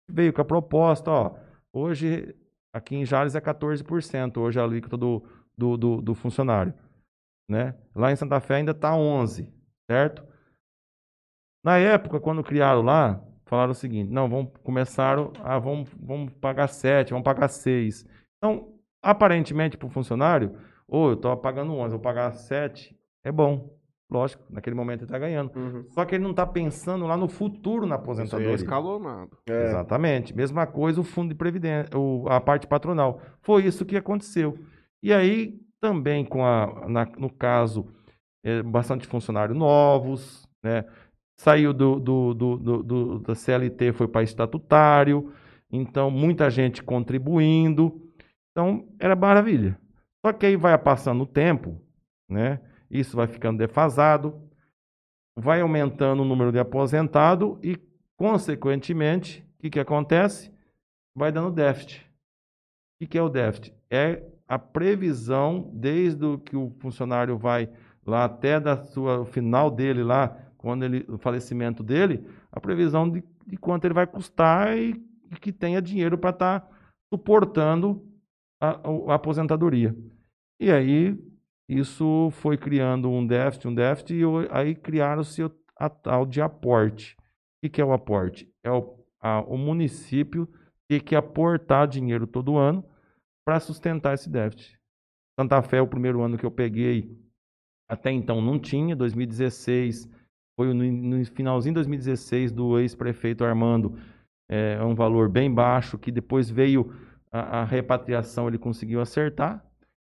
veio com a proposta, ó, hoje aqui em Jales é 14%, hoje a alíquota do, do, do, do funcionário. Né? Lá em Santa Fé ainda está 11%, certo? Na época, quando criaram lá, falaram o seguinte: não, vamos começar, a, vamos, vamos pagar 7, vamos pagar 6. Então, aparentemente, para o funcionário, ou eu estou pagando 11, vou pagar 7, é bom. Lógico, naquele momento ele está ganhando. Uhum. Só que ele não está pensando lá no futuro na Isso aí é aposentadoria. escalonado. É. Exatamente. Mesma coisa o fundo de previdência, o- a parte patronal. Foi isso que aconteceu. E aí, também com a, na- no caso, eh, bastante funcionários novos, né? Saiu do, do, do, do- da CLT, foi para estatutário, então muita gente contribuindo. Então, era maravilha. Só que aí vai passando o tempo, né? Isso vai ficando defasado, vai aumentando o número de aposentado e, consequentemente, o que, que acontece? Vai dando déficit. O que, que é o déficit? É a previsão, desde que o funcionário vai lá até da sua, o final dele lá, quando ele, o falecimento dele, a previsão de, de quanto ele vai custar e, e que tenha dinheiro para estar suportando a, a aposentadoria. E aí, isso foi criando um déficit, um déficit, e aí criaram-se a tal de aporte. O que, que é o aporte? É o, a- o município ter que aportar dinheiro todo ano para sustentar esse déficit. Santa Fé, o primeiro ano que eu peguei, até então não tinha, 2016, foi no, no finalzinho de 2016 do ex-prefeito Armando, é um valor bem baixo, que depois veio a, a repatriação, ele conseguiu acertar,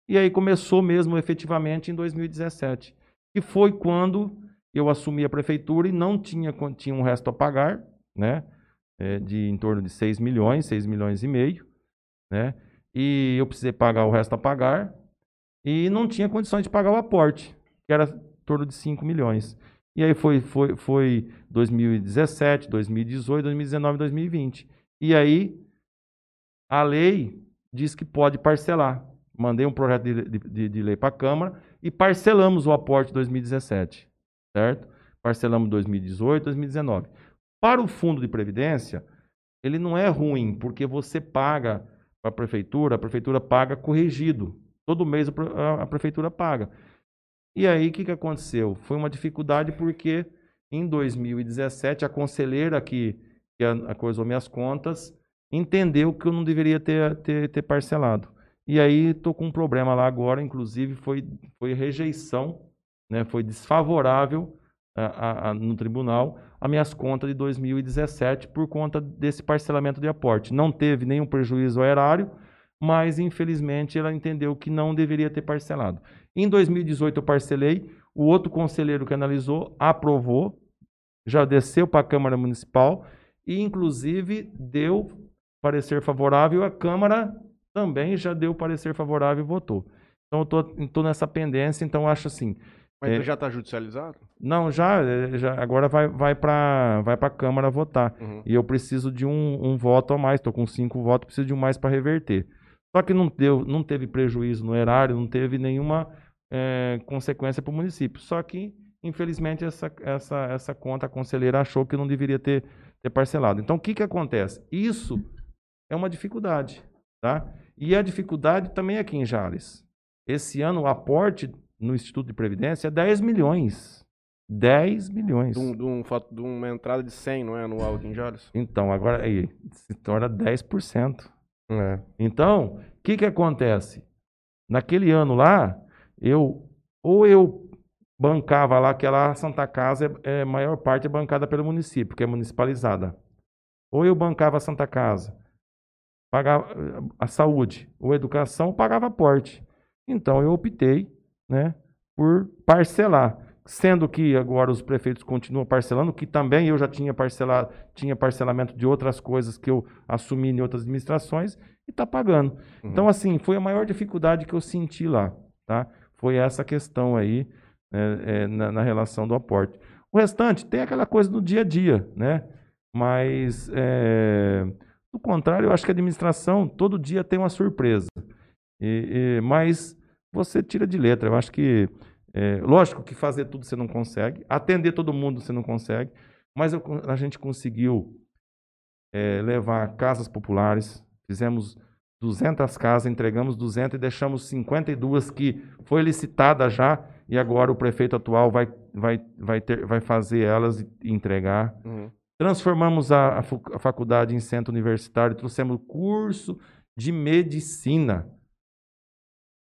e aí começou mesmo efetivamente em 2017, que foi quando eu assumi a prefeitura e não tinha, tinha um resto a pagar, né, é, de em torno de 6 milhões, 6 milhões e meio, né, e eu precisei pagar o resto a pagar, e não tinha condições de pagar o aporte, que era em torno de 5 milhões. E aí foi, foi, foi 2017, 2018, 2019, 2020. E aí a lei diz que pode parcelar. Mandei um projeto de, de- de- lei para a Câmara e parcelamos o aporte 2017, certo? Parcelamos 2018, 2019. Para o fundo de previdência, ele não é ruim, porque você paga para a prefeitura, a prefeitura paga corrigido. Todo mês a prefeitura paga. E aí, o que, que aconteceu? Foi uma dificuldade porque em 2017 a conselheira que, que acusou minhas contas entendeu que eu não deveria ter, ter, ter parcelado. E aí estou com um problema lá agora, inclusive foi, foi rejeição, né, foi desfavorável a- a- a- no tribunal as minhas contas de 2017 por conta desse parcelamento de aporte. Não teve nenhum prejuízo ao erário, mas infelizmente ela entendeu que não deveria ter parcelado. Em 2018 eu parcelei, o outro conselheiro que analisou aprovou, já desceu para a Câmara Municipal e inclusive deu parecer favorável, a Câmara também já deu parecer favorável e votou. Então eu estou nessa pendência, então acho assim, Mas É. já tá judicializado? não, já, eh, já agora vai, vai para vai a Câmara votar. Uhum. E eu preciso de um, um voto a mais, estou com cinco votos, preciso de um mais para reverter. Só que não, deu, não teve prejuízo no erário, não teve nenhuma eh, consequência para o município. Só que, infelizmente, essa, essa, essa conta a conselheira achou que não deveria ter, ter parcelado. Então, o que, que acontece? Isso é uma dificuldade. Tá? E a dificuldade também aqui em Jales. Esse ano, o aporte no Instituto de Previdência é 10 milhões. 10 milhões. De, um, de, um fato- de uma entrada de 100, não é? Anual aqui em Jales. Então, agora aí, se torna 10%. É. Então, o que, que acontece? Naquele ano lá, eu ou eu bancava lá, que lá Santa Casa, é, é, maior parte é bancada pelo município, que é municipalizada. Ou eu bancava a Santa Casa, pagava eh, a saúde, ou a educação, pagava aporte. Então, eu optei né, por parcelar. Sendo que agora os prefeitos continuam parcelando, que também eu já tinha parcelado, tinha parcelamento de outras coisas que eu assumi em outras administrações e está pagando. Uhum. Então, assim, foi a maior dificuldade que eu senti lá, tá? Foi essa questão aí é, é, na, na relação do aporte. O restante tem aquela coisa do dia a dia, né? Mas, é, do contrário, eu acho que a administração todo dia tem uma surpresa. E- e- mas você tira de letra. Eu acho que, é, lógico que fazer tudo você não consegue, atender todo mundo você não consegue, mas eu a gente conseguiu eh, levar casas populares. Fizemos 200 casas, entregamos 200 e deixamos 52 que foi licitada já e agora o prefeito atual vai, vai, vai, ter, vai fazer elas e entregar. Uhum. Transformamos a, a faculdade em centro universitário, trouxemos curso de medicina.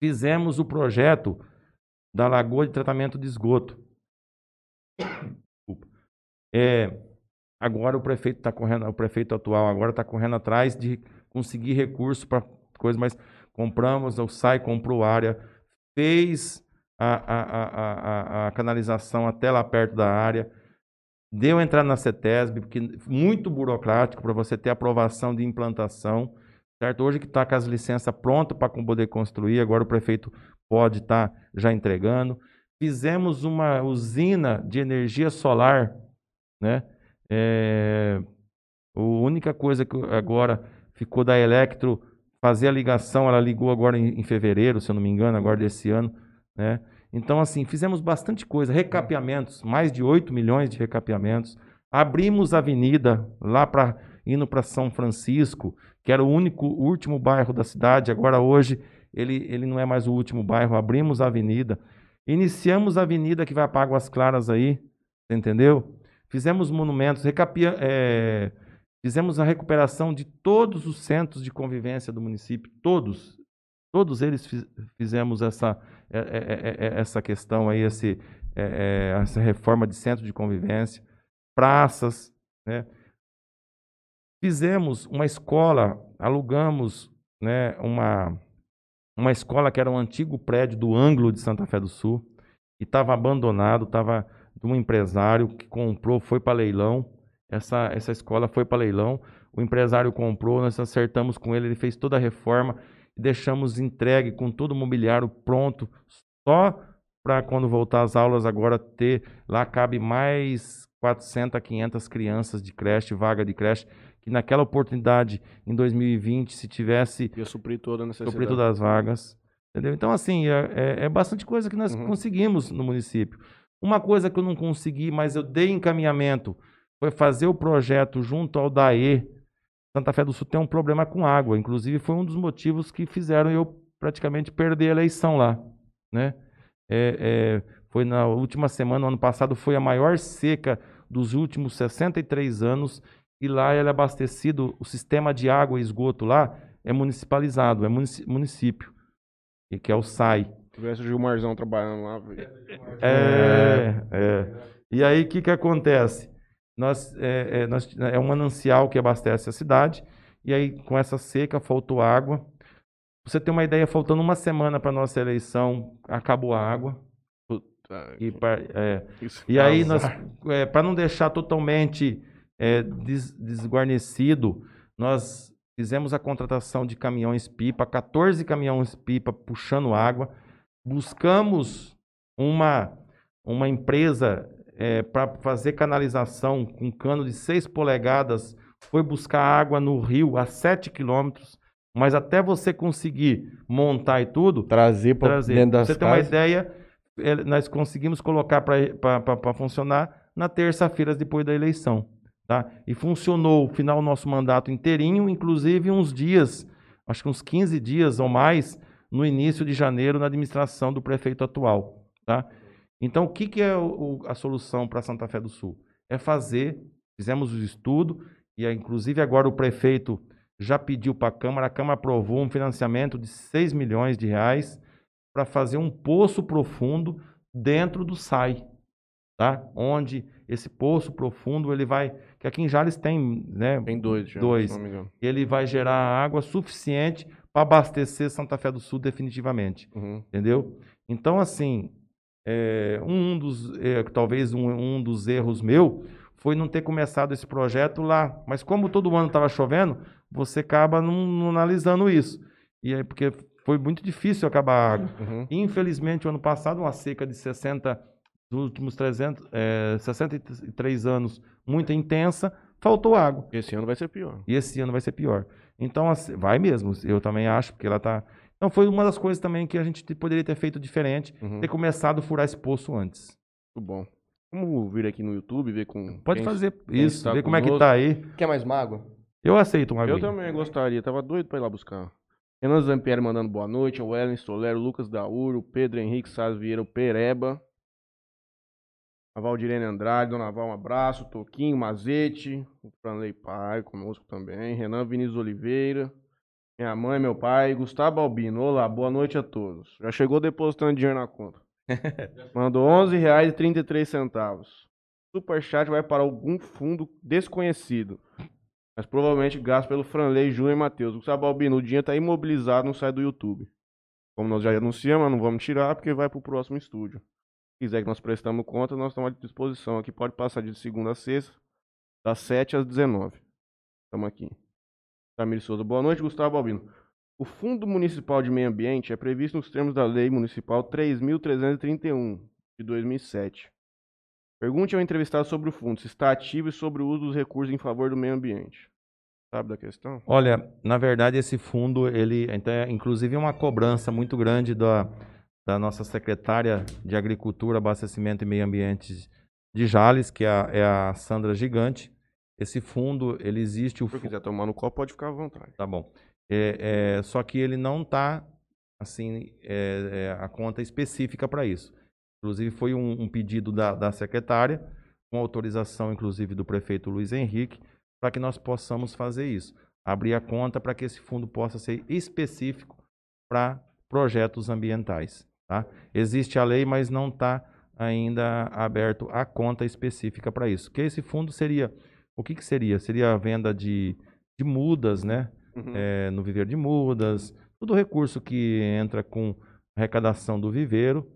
Fizemos o projeto da Lagoa de Tratamento de Esgoto. É, agora o prefeito está correndo, o prefeito atual agora está correndo atrás de conseguir recurso para coisas, mas compramos, o SAI comprou área, fez a, a, a, a, canalização até lá perto da área, deu entrada na CETESB, porque muito burocrático para você ter aprovação de implantação, certo? Hoje que está com as licenças prontas para poder construir, agora o prefeito pode estar já entregando. Fizemos uma usina de energia solar, né? É, a única coisa que agora ficou da Electro fazer a ligação, ela ligou agora em, em fevereiro, se eu não me engano, agora desse ano, né? Então, assim, fizemos bastante coisa, recapeamentos, mais de 8 milhões de recapeamentos. Abrimos avenida lá para indo para São Francisco, que era o único, último bairro da cidade. Agora, hoje, ele, ele não é mais o último bairro. Abrimos a avenida. Iniciamos a avenida que vai para Águas Claras aí, entendeu? Fizemos monumentos, recapia, é, fizemos a recuperação de todos os centros de convivência do município, todos. Todos eles fiz- fizemos essa, é, é, é, essa questão aí, esse, essa reforma de centro de convivência, praças, né? Fizemos uma escola, alugamos né, uma, uma escola que era um antigo prédio do ângulo de Santa Fé do Sul, e estava abandonado, estava de um empresário que comprou, foi para leilão. Essa, essa escola foi para leilão. O empresário comprou, nós acertamos com ele, ele fez toda a reforma e deixamos entregue com todo o mobiliário pronto, só para quando voltar às aulas agora ter, lá cabe mais 400 a 500 crianças de creche, vaga de creche, que naquela oportunidade, em 2020, se tivesse Ia suprir toda a necessidade. suprir todas as vagas. Entendeu? Então, assim, é, é- é bastante coisa que nós Uhum. conseguimos no município. Uma coisa que eu não consegui, mas eu dei encaminhamento, foi fazer o projeto junto ao DAE. Santa Fé do Sul tem um problema com água. Inclusive, foi um dos motivos que fizeram eu praticamente perder a eleição lá. Né? É, é, foi na última semana, ano passado, foi a maior seca dos últimos 63 anos. E lá ele é abastecido, o sistema de água e esgoto lá é municipalizado, é município, e que é o SAI. Se tivesse o Gilmarzão trabalhando lá. É, é. E aí, o que, que acontece? Nós, é, é, nós, é um manancial que abastece a cidade, e aí, com essa seca, faltou água. Pra você ter uma ideia, faltando uma semana para nossa eleição, acabou a água. E, pa- é, isso e aí, nós, para não deixar totalmente é, des- desguarnecido, nós fizemos a contratação de caminhões pipa, 14 caminhões pipa puxando água. Buscamos uma, uma empresa para fazer canalização com cano de 6 polegadas. Foi buscar água no rio a 7 quilômetros. Mas até você conseguir montar e tudo, Trazer trazer. dentro das você ter uma ideia, eh, nós conseguimos colocar para funcionar na terça-feira depois da eleição. Tá? E funcionou o final do nosso mandato inteirinho, inclusive uns dias, acho que uns 15 dias ou mais, no início de janeiro, na administração do prefeito atual. Tá? Então, o que, que é o- a solução para Santa Fé do Sul? É fazer, fizemos o estudo, e inclusive agora o prefeito já pediu para a Câmara, a Câmara aprovou um financiamento de 6 milhões de reais para fazer um poço profundo dentro do SAI, tá? Onde esse poço profundo ele vai, que aqui em Jales tem, né? Tem dois já, Dois. Ele vai gerar água suficiente para abastecer Santa Fé do Sul definitivamente, Uhum. entendeu? Então assim, é, um dos, é, talvez um, um dos erros meu foi não ter começado esse projeto lá. Mas como todo ano estava chovendo, você acaba não, não analisando isso. E aí, porque foi muito difícil acabar a água. Uhum. Infelizmente, o ano passado, uma seca de 60, dos últimos 300, é, 63 anos, muito intensa, faltou água. Esse ano vai ser pior. E esse ano vai ser pior. Então, assim, vai mesmo, eu também acho, porque ela tá. Então, foi uma das coisas também que a gente te- poderia ter feito diferente, Uhum. ter começado a furar esse poço antes. Muito bom. Vamos vir aqui no YouTube, ver com. Pode quem- fazer quem isso, ver como é que tá aí. Quer mais mágoa? Eu aceito uma Eu aguinha. também gostaria, tava doido pra ir lá buscar. Renan Zampieri mandando boa noite, o Ellen Solero, Lucas Dauro, Pedro Henrique Salles Vieira, o Pereba. A Valdirene Andrade, Dona Val, um abraço. Toquinho, Mazete, o Franley Pai conosco também. Renan Vinícius Oliveira. Minha mãe, meu pai, Gustavo Albino. Olá, boa noite a todos. Já chegou depositando dinheiro na conta. Mandou R$ 11,33. Superchat vai para algum fundo desconhecido. Mas provavelmente gasto pelo Franley, Júnior e Matheus. Gustavo Albino, o dinheiro tá imobilizado, não sai do YouTube. Como nós já anunciamos, não vamos tirar porque vai pro próximo estúdio. Se quiser que nós prestamos conta, nós estamos à disposição aqui. Pode passar de segunda a sexta, das 7 às 19. Estamos aqui. Tamir Souza, boa noite, Gustavo Albino. O Fundo Municipal de Meio Ambiente é previsto nos termos da Lei Municipal 3.331, de 2007. Pergunte ao entrevistado sobre o fundo, se está ativo e sobre o uso dos recursos em favor do meio ambiente. Sabe da questão? Olha, na verdade esse fundo, ele, então, é, inclusive uma cobrança muito grande da, da nossa secretária de Agricultura, Abastecimento e Meio Ambiente de Jales, que é a, é a Sandra Gigante. Esse fundo, ele existe, o Se quiser tomar no copo, pode ficar à vontade. Tá bom. É, é, só que ele não está, assim, é, é, a conta específica para isso. Inclusive, foi um, um pedido da, da secretária, com autorização, inclusive, do prefeito Luiz Henrique, para que nós possamos fazer isso. Abrir a conta para que esse fundo possa ser específico para projetos ambientais. Tá? Existe a lei, mas não está ainda aberto a conta específica para isso. Que esse fundo seria, o que, que seria? Seria a venda de, de mudas, né? Uhum. eh, no viveiro de mudas, todo recurso que entra com arrecadação do viveiro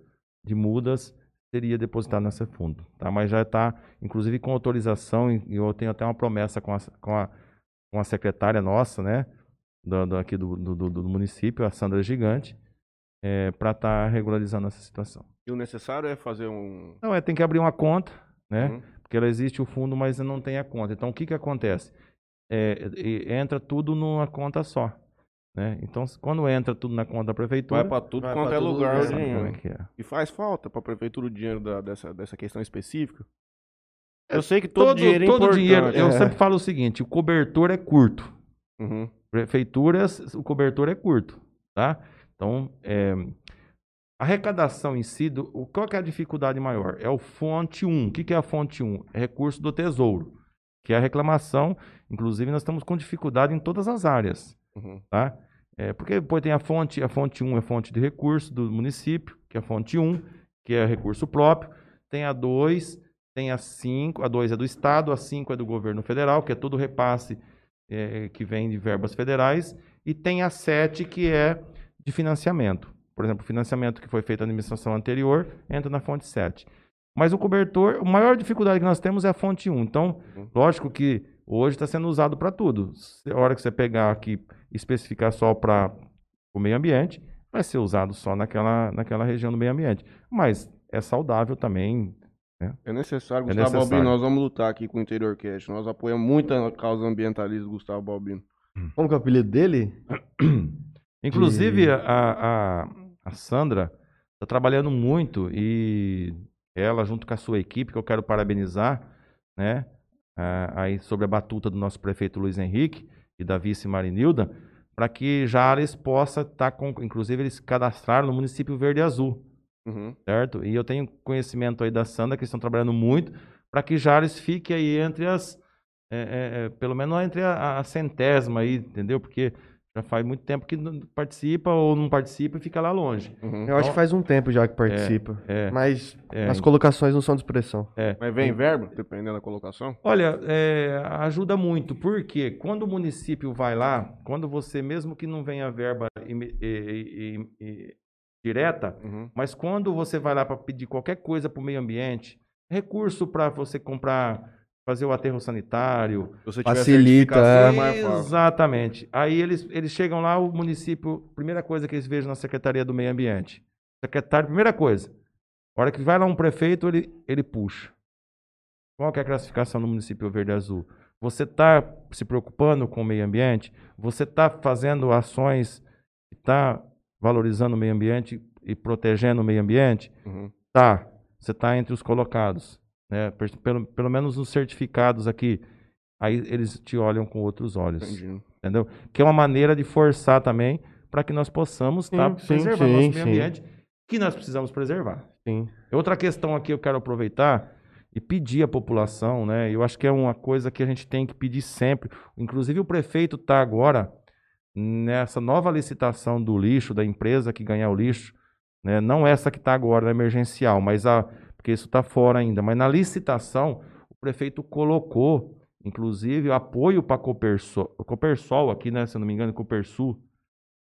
de mudas seria depositado nesse fundo, tá? Mas já está, inclusive com autorização e eu tenho até uma promessa com a, com a, com a secretária nossa, né, do, do- aqui do, do, do- município, a Sandra Gigante, para estar regularizando essa situação. E o necessário é fazer um. Não, é tem que abrir uma conta, né? Uhum. Porque ela existe o fundo, mas não tem a conta. Então, o que, que acontece? É, e- entra tudo numa conta só. Né? Então, quando entra tudo na conta da prefeitura, Vai pra tudo Vai quanto pra é todo lugar o lugar. como é é. E faz falta pra prefeitura o dinheiro da- dessa, dessa questão específica. Eu sei que todo, dinheiro é todo importante. dinheiro, eu É. sempre falo o seguinte, o cobertor é curto. Uhum. Prefeituras, o cobertor é curto, tá? Então, é, a arrecadação em si, do, qual é a dificuldade maior? É o fonte 1. O que, que é a fonte 1? É recurso do tesouro, que é a reclamação. Inclusive, nós estamos com dificuldade em todas as áreas, Uhum. tá? É, porque depois tem a fonte, a fonte 1 é fonte de recurso do município, que é a fonte 1, que é recurso próprio. Tem a 2, tem a 5, a 2 é do Estado, a 5 é do governo federal, que é todo repasse é, que vem de verbas federais, e tem a 7, que é de financiamento. Por exemplo, o financiamento que foi feito na administração anterior entra na fonte 7. Mas o cobertor, a maior dificuldade que nós temos é a fonte 1. Então, Uhum. lógico que hoje está sendo usado para tudo. Se- A hora que você pegar aqui e especificar só para o meio ambiente, vai ser usado só naquela, naquela região do meio ambiente. Mas é saudável também. É necessário, É Gustavo necessário. Balbino. Nós vamos lutar aqui com o Interior Cast. Nós apoiamos muito a causa ambientalista do Gustavo Balbino. Como que é o apelido dele? Inclusive, a, a, a Sandra está trabalhando muito e ela, junto com a sua equipe, que eu quero parabenizar, né? ah, aí sobre a batuta do nosso prefeito Luiz Henrique e da vice Marinilda, para que Jales possa estar com. Inclusive, eles cadastraram no município Verde e Azul, Uhum. certo? E eu tenho conhecimento aí da Sandra, que estão trabalhando muito, para que Jales fique aí entre as. é, é, é, pelo menos entre a, a centésima aí, entendeu? Porque já faz muito tempo que não participa ou não participa e fica lá longe. Uhum. Eu acho que faz um tempo já que participa. É, Mas é, as colocações não são de expressão. é. Mas vem verba, dependendo da colocação? Olha, é, ajuda muito, porque quando o município vai lá, quando você, mesmo que não venha verba e- e- e- e- direta, Uhum. mas quando você vai lá para pedir qualquer coisa para o meio ambiente, recurso para você comprar, fazer o aterro sanitário, Facilita, é. é. Exatamente. Aí eles, eles chegam lá, o município, primeira coisa que eles vejam na Secretaria do Meio Ambiente. Secretário, primeira coisa. A hora que vai lá um prefeito, ele, ele puxa. Qual que é a classificação no município verde azul? Você está se preocupando com o meio ambiente? Você está fazendo ações que está valorizando o meio ambiente e protegendo o meio ambiente? Uhum. Tá, você está entre os colocados. Né? Pelo, pelo menos nos certificados aqui aí eles te olham com outros olhos. Entendi. Entendeu? Que é uma maneira de forçar também para que nós possamos estar Sim, sim, preservando sim, nosso meio ambiente, que nós precisamos preservar. Sim. Outra questão aqui eu quero aproveitar e pedir à população, né? Eu acho que é uma coisa que a gente tem que pedir sempre. Inclusive o prefeito está agora nessa nova licitação do lixo, da empresa que ganhar o lixo, né? Não essa que está agora, emergencial, mas a porque isso está fora ainda. Mas na licitação o prefeito colocou, inclusive, apoio para Copersol, Copersol aqui, né? Se eu não me engano, Copersul.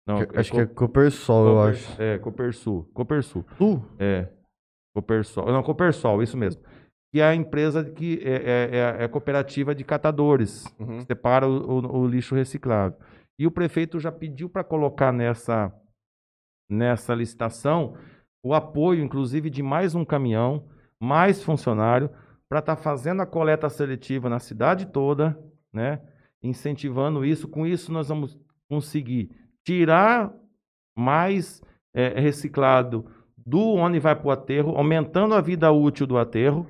Não, Acho que é Copersol, eu Coper- acho. É, Copersul. Copersul. Tu? É. Copersol. Não, Copersol, isso mesmo. Que é a empresa que é, é- é é cooperativa de catadores. Uhum. que Separa o, o- o lixo reciclável. E o prefeito já pediu para colocar nessa, nessa licitação o apoio, inclusive, de mais um caminhão, mais funcionário, para estar fazendo a coleta seletiva na cidade toda, né? Incentivando isso. Com isso, nós vamos conseguir tirar mais eh, reciclado do onde vai para o aterro, aumentando a vida útil do aterro,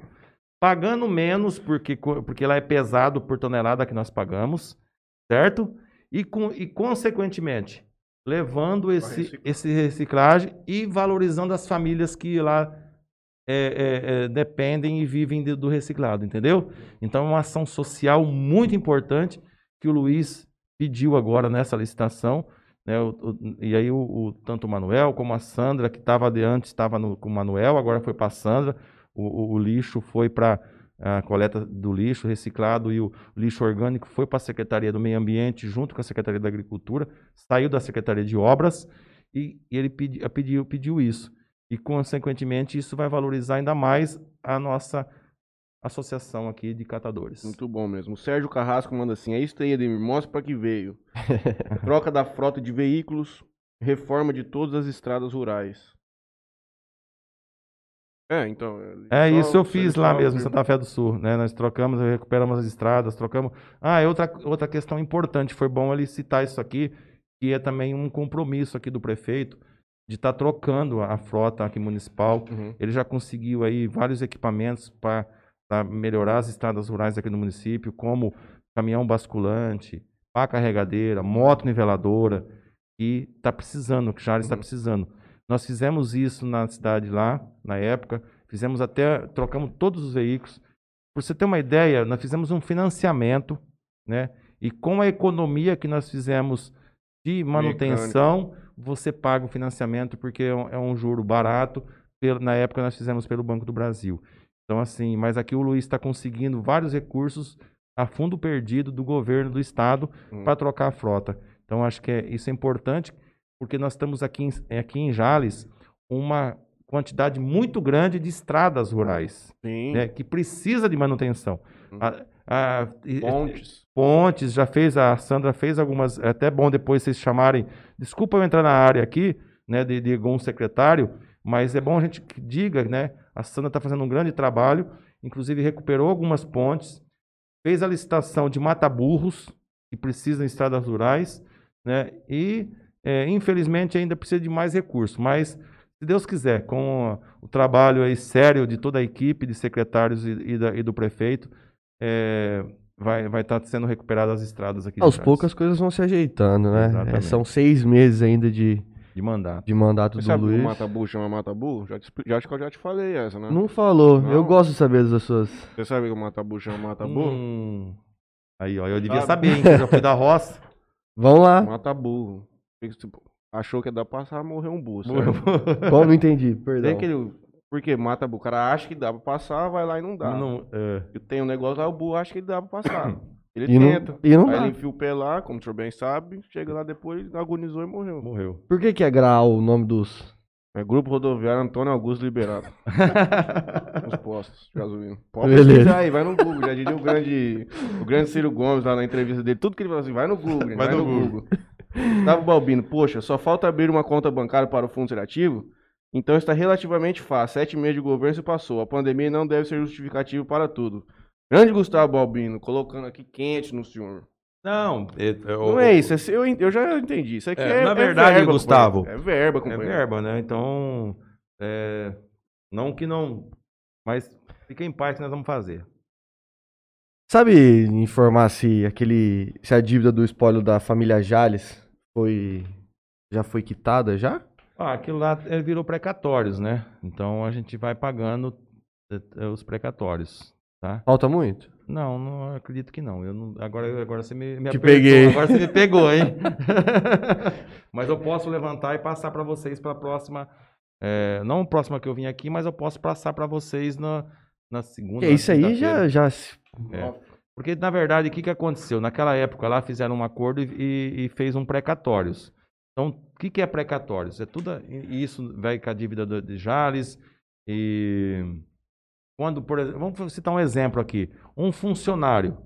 pagando menos, porque, porque lá é pesado por tonelada que nós pagamos, certo? E, com, e consequentemente, levando esse, esse reciclagem e valorizando as famílias que lá é, é, é, dependem e vivem de- do reciclado, entendeu? Então é uma ação social muito importante que o Luiz pediu agora nessa licitação. Né, o- o- e aí o, o- tanto o Manuel como a Sandra, que estava de antes, estava com o Manuel, agora foi para a Sandra. O lixo foi para a coleta do lixo reciclado e o lixo orgânico foi para a Secretaria do Meio Ambiente, junto com a Secretaria da Agricultura, saiu da Secretaria de Obras e, e ele pedi- pediu, pediu isso. E, consequentemente, isso vai valorizar ainda mais a nossa associação aqui de catadores. Muito bom mesmo. O Sérgio Carrasco manda assim: é isso aí, Ademir. Mostra pra que veio. Troca da frota de veículos, reforma de todas as estradas rurais. É, então. É só- isso eu fiz lá mesmo em Santa Fé do Sul, né? Nós trocamos, recuperamos as estradas, trocamos. Ah, e outra, outra questão importante, foi bom ele citar isso aqui, que é também um compromisso aqui do prefeito de estar trocando a frota aqui municipal. Uhum. Ele já conseguiu aí vários equipamentos para melhorar as estradas rurais aqui no município, como caminhão basculante, pá carregadeira, moto niveladora, que está precisando, que já está Uhum. precisando. Nós fizemos isso na cidade lá, na época, fizemos até, trocamos todos os veículos. Por você ter uma ideia, nós fizemos um financiamento, né? E com a economia que nós fizemos de manutenção, você paga o financiamento porque é um, é um juro barato. Pelo- na época nós fizemos pelo Banco do Brasil. Então assim, mas aqui o Luiz está conseguindo vários recursos a fundo perdido do governo do estado Hum. para trocar a frota. Então acho que é- isso é importante porque nós estamos aqui em, aqui em Jales uma quantidade muito grande de estradas rurais, né, que precisa de manutenção. Hum. A- a- Pontes. pontes, já fez, a Sandra fez algumas, é até bom depois vocês chamarem, desculpa eu entrar na área aqui, né, de, de algum secretário, mas é bom a gente que diga, né, a Sandra está fazendo um grande trabalho, inclusive recuperou algumas pontes, fez a licitação de mata-burros, que precisam de estradas rurais, né, e é, infelizmente ainda precisa de mais recursos, mas se Deus quiser, com o trabalho aí sério de toda a equipe de secretários e, e da- e do prefeito, é, vai vai estar sendo recuperadas as estradas aqui. Aos poucos as coisas vão se ajeitando, né? É, são seis meses ainda de, de mandato. de mandato Você do sabe o Luiz. Matabu chama Matabu? Já, te, já acho que eu já te falei essa, né? Não falou. Eu Não? gosto de saber das suas. Você sabe que o Matabu chama Matabu? Hum. Aí, ó, eu devia Sabe? saber, hein, que eu já fui da roça. Vamos lá. Matabu. Tipo, Achou que ia dar pra passar, morreu um burro. Morreu. Como não entendi? Tem Perdão. aquele. Porque Matabu, o cara acha que dá pra passar, vai lá e não dá. Não, é. E Tem um negócio lá, o burro acha que dá pra passar. Ele E não, tenta. e não Aí dá. ele enfia o pé lá, como o senhor bem sabe, chega lá depois, agonizou e morreu. Morreu. Por que, que é Graal o nome dos. É Grupo Rodoviário Antônio Augusto Liberado. Os postos de gasolina. Pode pesquisar aí, vai no Google. Já diria o grande, o grande Ciro Gomes lá na entrevista dele. Tudo que ele falou assim, vai no Google, gente, vai, no, Google. Gustavo Balbino, poxa, só falta abrir uma conta bancária para o fundo seletivo? Então está relativamente fácil. Sete meses de governo se passou. A pandemia não deve ser justificativo para tudo. Grande Gustavo Balbino, colocando aqui quente no senhor. Não, é, é, o- Não é isso, é eu, eu já entendi. Isso aqui É, é, na é verdade, verba, Gustavo, companheiro. É verba, É companheiro. verba, né? Então, é, não que não. Mas fica em paz que nós vamos fazer. Sabe informar se aquele. se a dívida do espólio da família Jales foi. já foi quitada já? Ah, aquilo lá eh, virou precatórios, né? Então a gente vai pagando eh, eh, os precatórios, tá? Falta muito? Não, não acredito que não. Eu não agora, agora você me, me Te peguei. Agora você me pegou, hein? mas eu posso levantar e passar para vocês para a próxima. eh, não a próxima que eu vim aqui, mas eu posso passar para vocês na, na segunda. Que isso aí já. já se- É. Porque, na verdade, o que, que aconteceu? Naquela época lá fizeram um acordo e, e- fez um precatórios. Então, o que, que é precatórios? É tudo. Isso vai com a dívida de Jales. E quando, por exemplo, vamos citar um exemplo aqui. Um funcionário,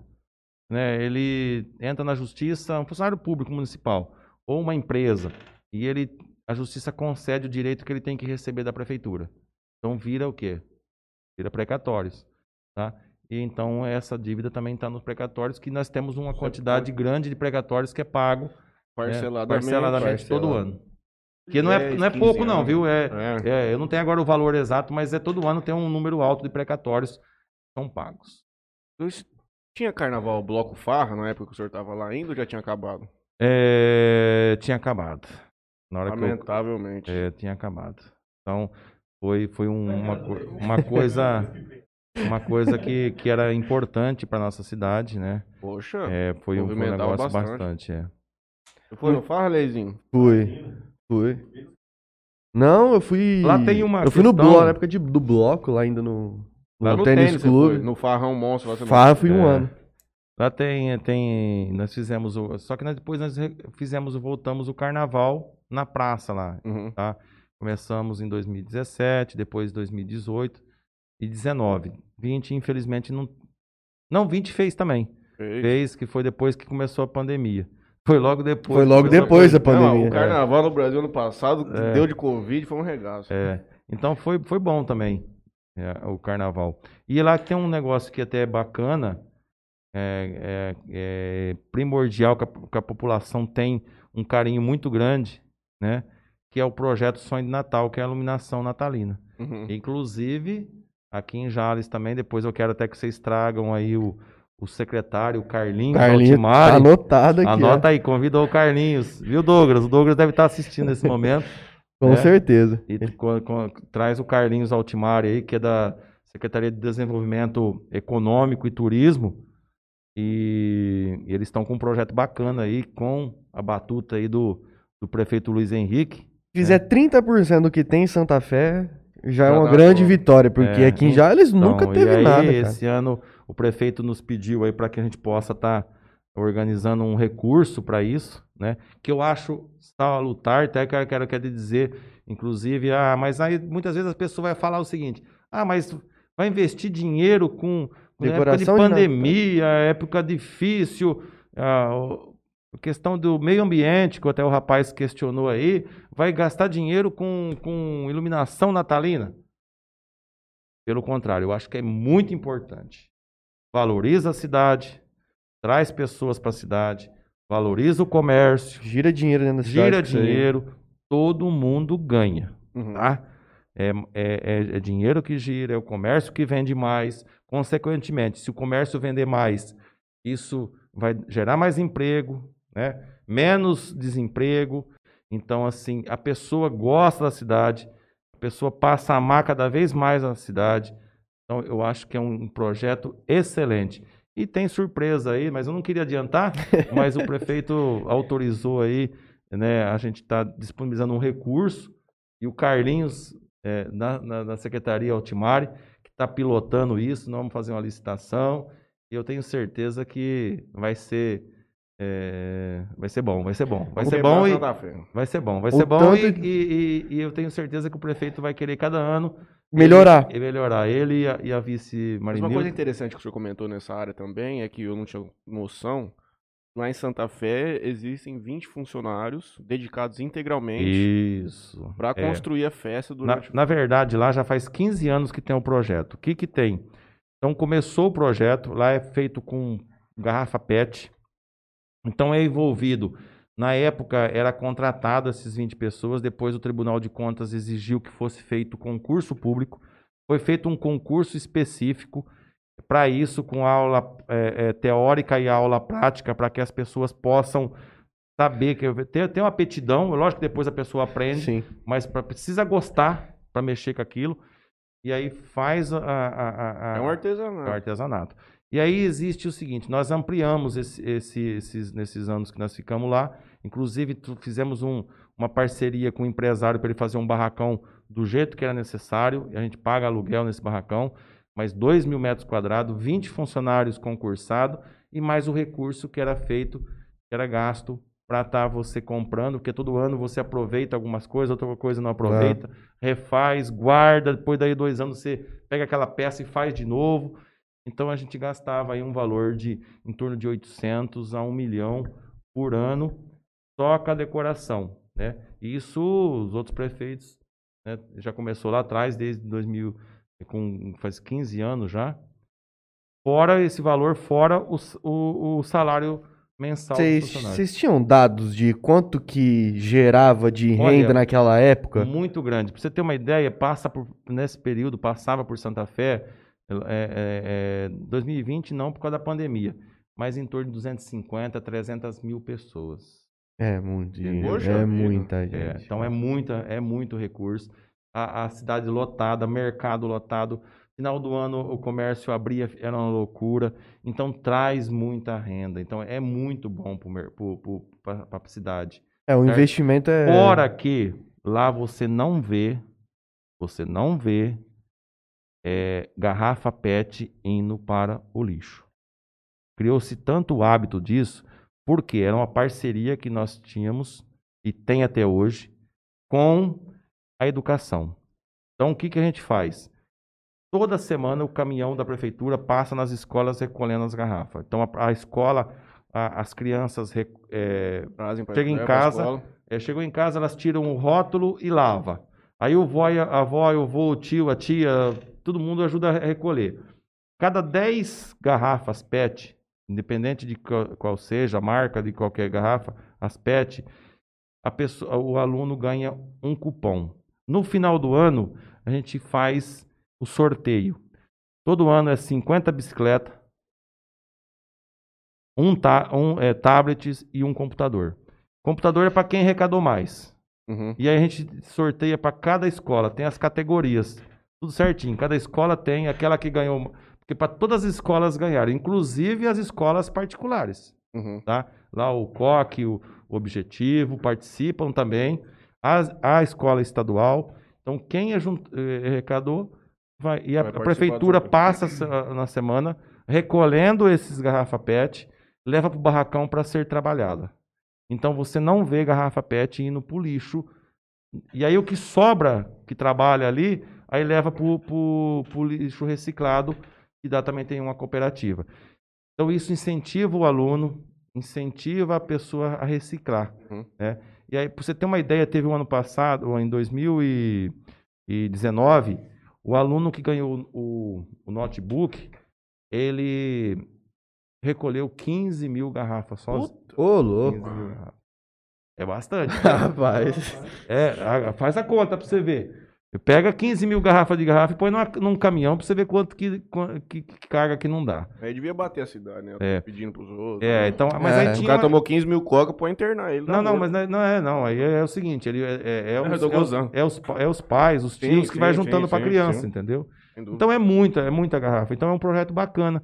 né, ele entra na justiça, um funcionário público municipal, ou uma empresa, e ele, a justiça concede o direito que ele tem que receber da prefeitura. Então vira o quê? Vira precatórios. Tá? E então essa dívida também está nos precatórios, que nós temos uma quantidade grande de precatórios que é pago né, Parceladamente. parceladamente todo ano. Que não é, 10, não é 15 pouco, não, anos. viu? É, É. é, eu não tenho agora o valor exato, mas é todo ano tem um número alto de precatórios que são pagos. Tinha carnaval bloco farra na época que o senhor tava lá ainda ou já tinha acabado? É, tinha acabado. Na hora que eu, Lamentavelmente. é, tinha acabado. Então foi, foi um- uma, uma coisa uma coisa que, que era importante para nossa cidade, né? Poxa, É, foi, um, foi um negócio bastante. bastante. é. você foi no farra, Leizinho? Fui. Fui. Não, eu fui. Lá tem uma Eu fui no bloco, na época de, do bloco, lá ainda no. No, Lá no tênis, tênis clube. No farrão monstro. lá você não- Farra fui um É. ano. Lá tem, tem, nós fizemos o, só que nós, depois nós fizemos, voltamos o carnaval na praça lá. Uhum. Começamos em 2017, depois 2018 e 19. 20, infelizmente, não. Não, 20 fez também. Fez. Fez, que foi depois que começou a pandemia. Foi logo depois. Foi logo depois da Não, pandemia. o carnaval no Brasil ano passado É. deu de Covid, foi um regaço. É, então foi, foi bom também é, o carnaval. E lá tem um negócio que até é bacana, é, é- é primordial que a, que a população tem um carinho muito grande, né? Que é o projeto Sonho de Natal, que é a iluminação natalina. Uhum. Inclusive, aqui em Jales também, depois eu quero até que vocês tragam aí o, o secretário, o Carlinhos, Carlinhos tá Altimari. anotado aqui. Anota aí, convida o Carlinhos. Viu, Douglas? O Douglas deve estar assistindo nesse momento. Com É. certeza. E co- co- traz o Carlinhos Altimari aí, que é da Secretaria de Desenvolvimento Econômico e Turismo. E, e eles estão com um projeto bacana aí, com a batuta aí do, do prefeito Luiz Henrique. Se fizer 30% do que tem em Santa Fé, já é Já uma grande conta. vitória, porque É, aqui em Jales nunca Então, teve e aí, nada, cara. esse ano o prefeito nos pediu aí para que a gente possa estar organizando um recurso para isso, né? Que eu acho salutar, até quero, quero, quero dizer, inclusive, ah, mas aí muitas vezes a pessoa vai falar o seguinte: ah, mas vai investir dinheiro com, com época de Decoração de pandemia, época difícil, ah, a questão do meio ambiente, que até o rapaz questionou aí, vai gastar dinheiro com, com iluminação natalina? Pelo contrário, eu acho que é muito importante. Valoriza a cidade, traz pessoas para a cidade, valoriza o comércio, Gira dinheiro dentro da cidade. gira dinheiro, todo mundo ganha, Uhum. tá? É, é- é- é dinheiro que gira, é o comércio que vende mais. Consequentemente, se o comércio vender mais, isso vai gerar mais emprego, né? menos desemprego. Então, assim, a pessoa gosta da cidade, a pessoa passa a amar cada vez mais a cidade. Então, eu acho que é um projeto excelente. E tem surpresa aí, mas eu não queria adiantar, mas o prefeito autorizou aí, né? A gente está disponibilizando um recurso e o Carlinhos, é, na, na, na Secretaria Altimari, que está pilotando isso, nós vamos fazer uma licitação e eu tenho certeza que vai ser, é, vai ser bom, vai ser bom, vai ser bom e vai ser bom, vai O ser bom tanto e, e- e- e eu tenho certeza que o prefeito vai querer cada ano Melhorar. ele, melhorar ele e a, e a vice Mas uma coisa interessante que o senhor comentou nessa área também é que eu não tinha noção. Lá em Santa Fé existem 20 funcionários dedicados integralmente para é. construir a festa Na, durante na verdade, lá já faz 15 anos que tem o projeto. O que que tem? Então, começou o projeto, lá é feito com garrafa PET. Então, é envolvido. Na época, era contratado essas 20 pessoas, depois o Tribunal de Contas exigiu que fosse feito concurso público. Foi feito um concurso específico para isso com aula é, é, teórica e aula prática, para que as pessoas possam saber que ter, ter uma aptidão. Lógico que depois a pessoa aprende, Sim. mas pra, precisa gostar para mexer com aquilo. E aí faz a, a- a- a- É um é o artesanato. E aí existe o seguinte: nós ampliamos esse- esse- esses, nesses anos que nós ficamos lá. Inclusive, fizemos um- uma parceria com um empresário para ele fazer um barracão do jeito que era necessário. E a gente paga aluguel nesse barracão, mais 2 mil metros quadrados, 20 funcionários concursados e mais o recurso que era feito, que era gasto para estar você comprando, porque todo ano você aproveita algumas coisas, outra coisa não aproveita, refaz, guarda, depois daí dois anos você pega aquela peça e faz de novo. Então a gente gastava aí um valor de em torno de 800 a 1 milhão por ano só com a decoração, né? E Isso os outros prefeitos né, já começou lá atrás desde 2000 com faz 15 anos já. Fora esse valor, fora o, o, o salário mensal Vocês tinham dados de quanto que gerava de Olha, renda naquela época? Muito grande. Para você ter uma ideia, passa por, nesse período, passava por Santa Fé, é, é, é, 2020 não por causa da pandemia, mas em torno de 250, 300 mil pessoas. É muito é muita É, gente. então é muita, é muito recurso. A, a cidade lotada, mercado lotado. Final do ano o comércio abria, era uma loucura. Então traz muita renda. Então é muito bom para a cidade. É, o certo? investimento é. Fora que lá você não vê, você não vê é, garrafa PET indo para o lixo. Criou-se tanto o hábito disso, porque era uma parceria que nós tínhamos e tem até hoje com a educação. Então o que, que a gente faz? Toda semana o caminhão da prefeitura passa nas escolas recolhendo as garrafas. Então a, a escola, a- as crianças é, Trazem pra- Chega em casa, é, chegou em casa, elas tiram o rótulo e lava. Aí o a a avó, o vô, o tio, a tia, todo mundo ajuda a recolher. Cada 10 garrafas PET, independente de qual, seja a marca de qualquer garrafa, as PET, a pessoa, o aluno ganha um cupom. No final do ano, a gente faz o sorteio. Todo ano é 50 bicicletas, um, ta, um é, tablets e um computador. Computador é para quem arrecadou mais. Uhum. E aí a gente sorteia para cada escola, tem as categorias, tudo certinho. Cada escola tem aquela que ganhou, porque para todas as escolas ganharam, inclusive as escolas particulares, Uhum. tá? Lá o COC, o, o Objetivo participam também, a, a escola estadual. Então quem eh, arrecadou vai e a, Vai a prefeitura passa na semana recolhendo esses garrafa PET, leva para o barracão para ser trabalhada. Então você não vê garrafa PET indo pro lixo. E aí o que sobra, que trabalha ali, aí leva pro, pro lixo reciclado, que dá também tem uma cooperativa. Então isso incentiva o aluno, incentiva a pessoa a reciclar. Uhum. né? E aí, para você ter uma ideia, teve um ano passado, em 2019, o aluno que ganhou o, o notebook, ele recolheu 15 mil garrafas sozinho. Ô, 15 louco. garrafas. É bastante. Rapaz. É, faz a conta pra você ver. Pega 15 mil garrafas de garrafa e põe numa- num caminhão pra você ver quanto que, que, que carga que não dá. Aí devia bater a cidade, né? É. Pedindo pros outros. É, então, mas É, aí o O tinha... cara tomou 15 mil coca, pode internar ele. Não, não, mas não é, não é, não. Aí é, o seguinte, ele é, é, é Eu os, é, os, é os é os pais, os Sim, tios que sim, vai sim, juntando pra sim, criança, sim. entendeu? Sem dúvida. Então é muita, é muita garrafa. Então é um projeto bacana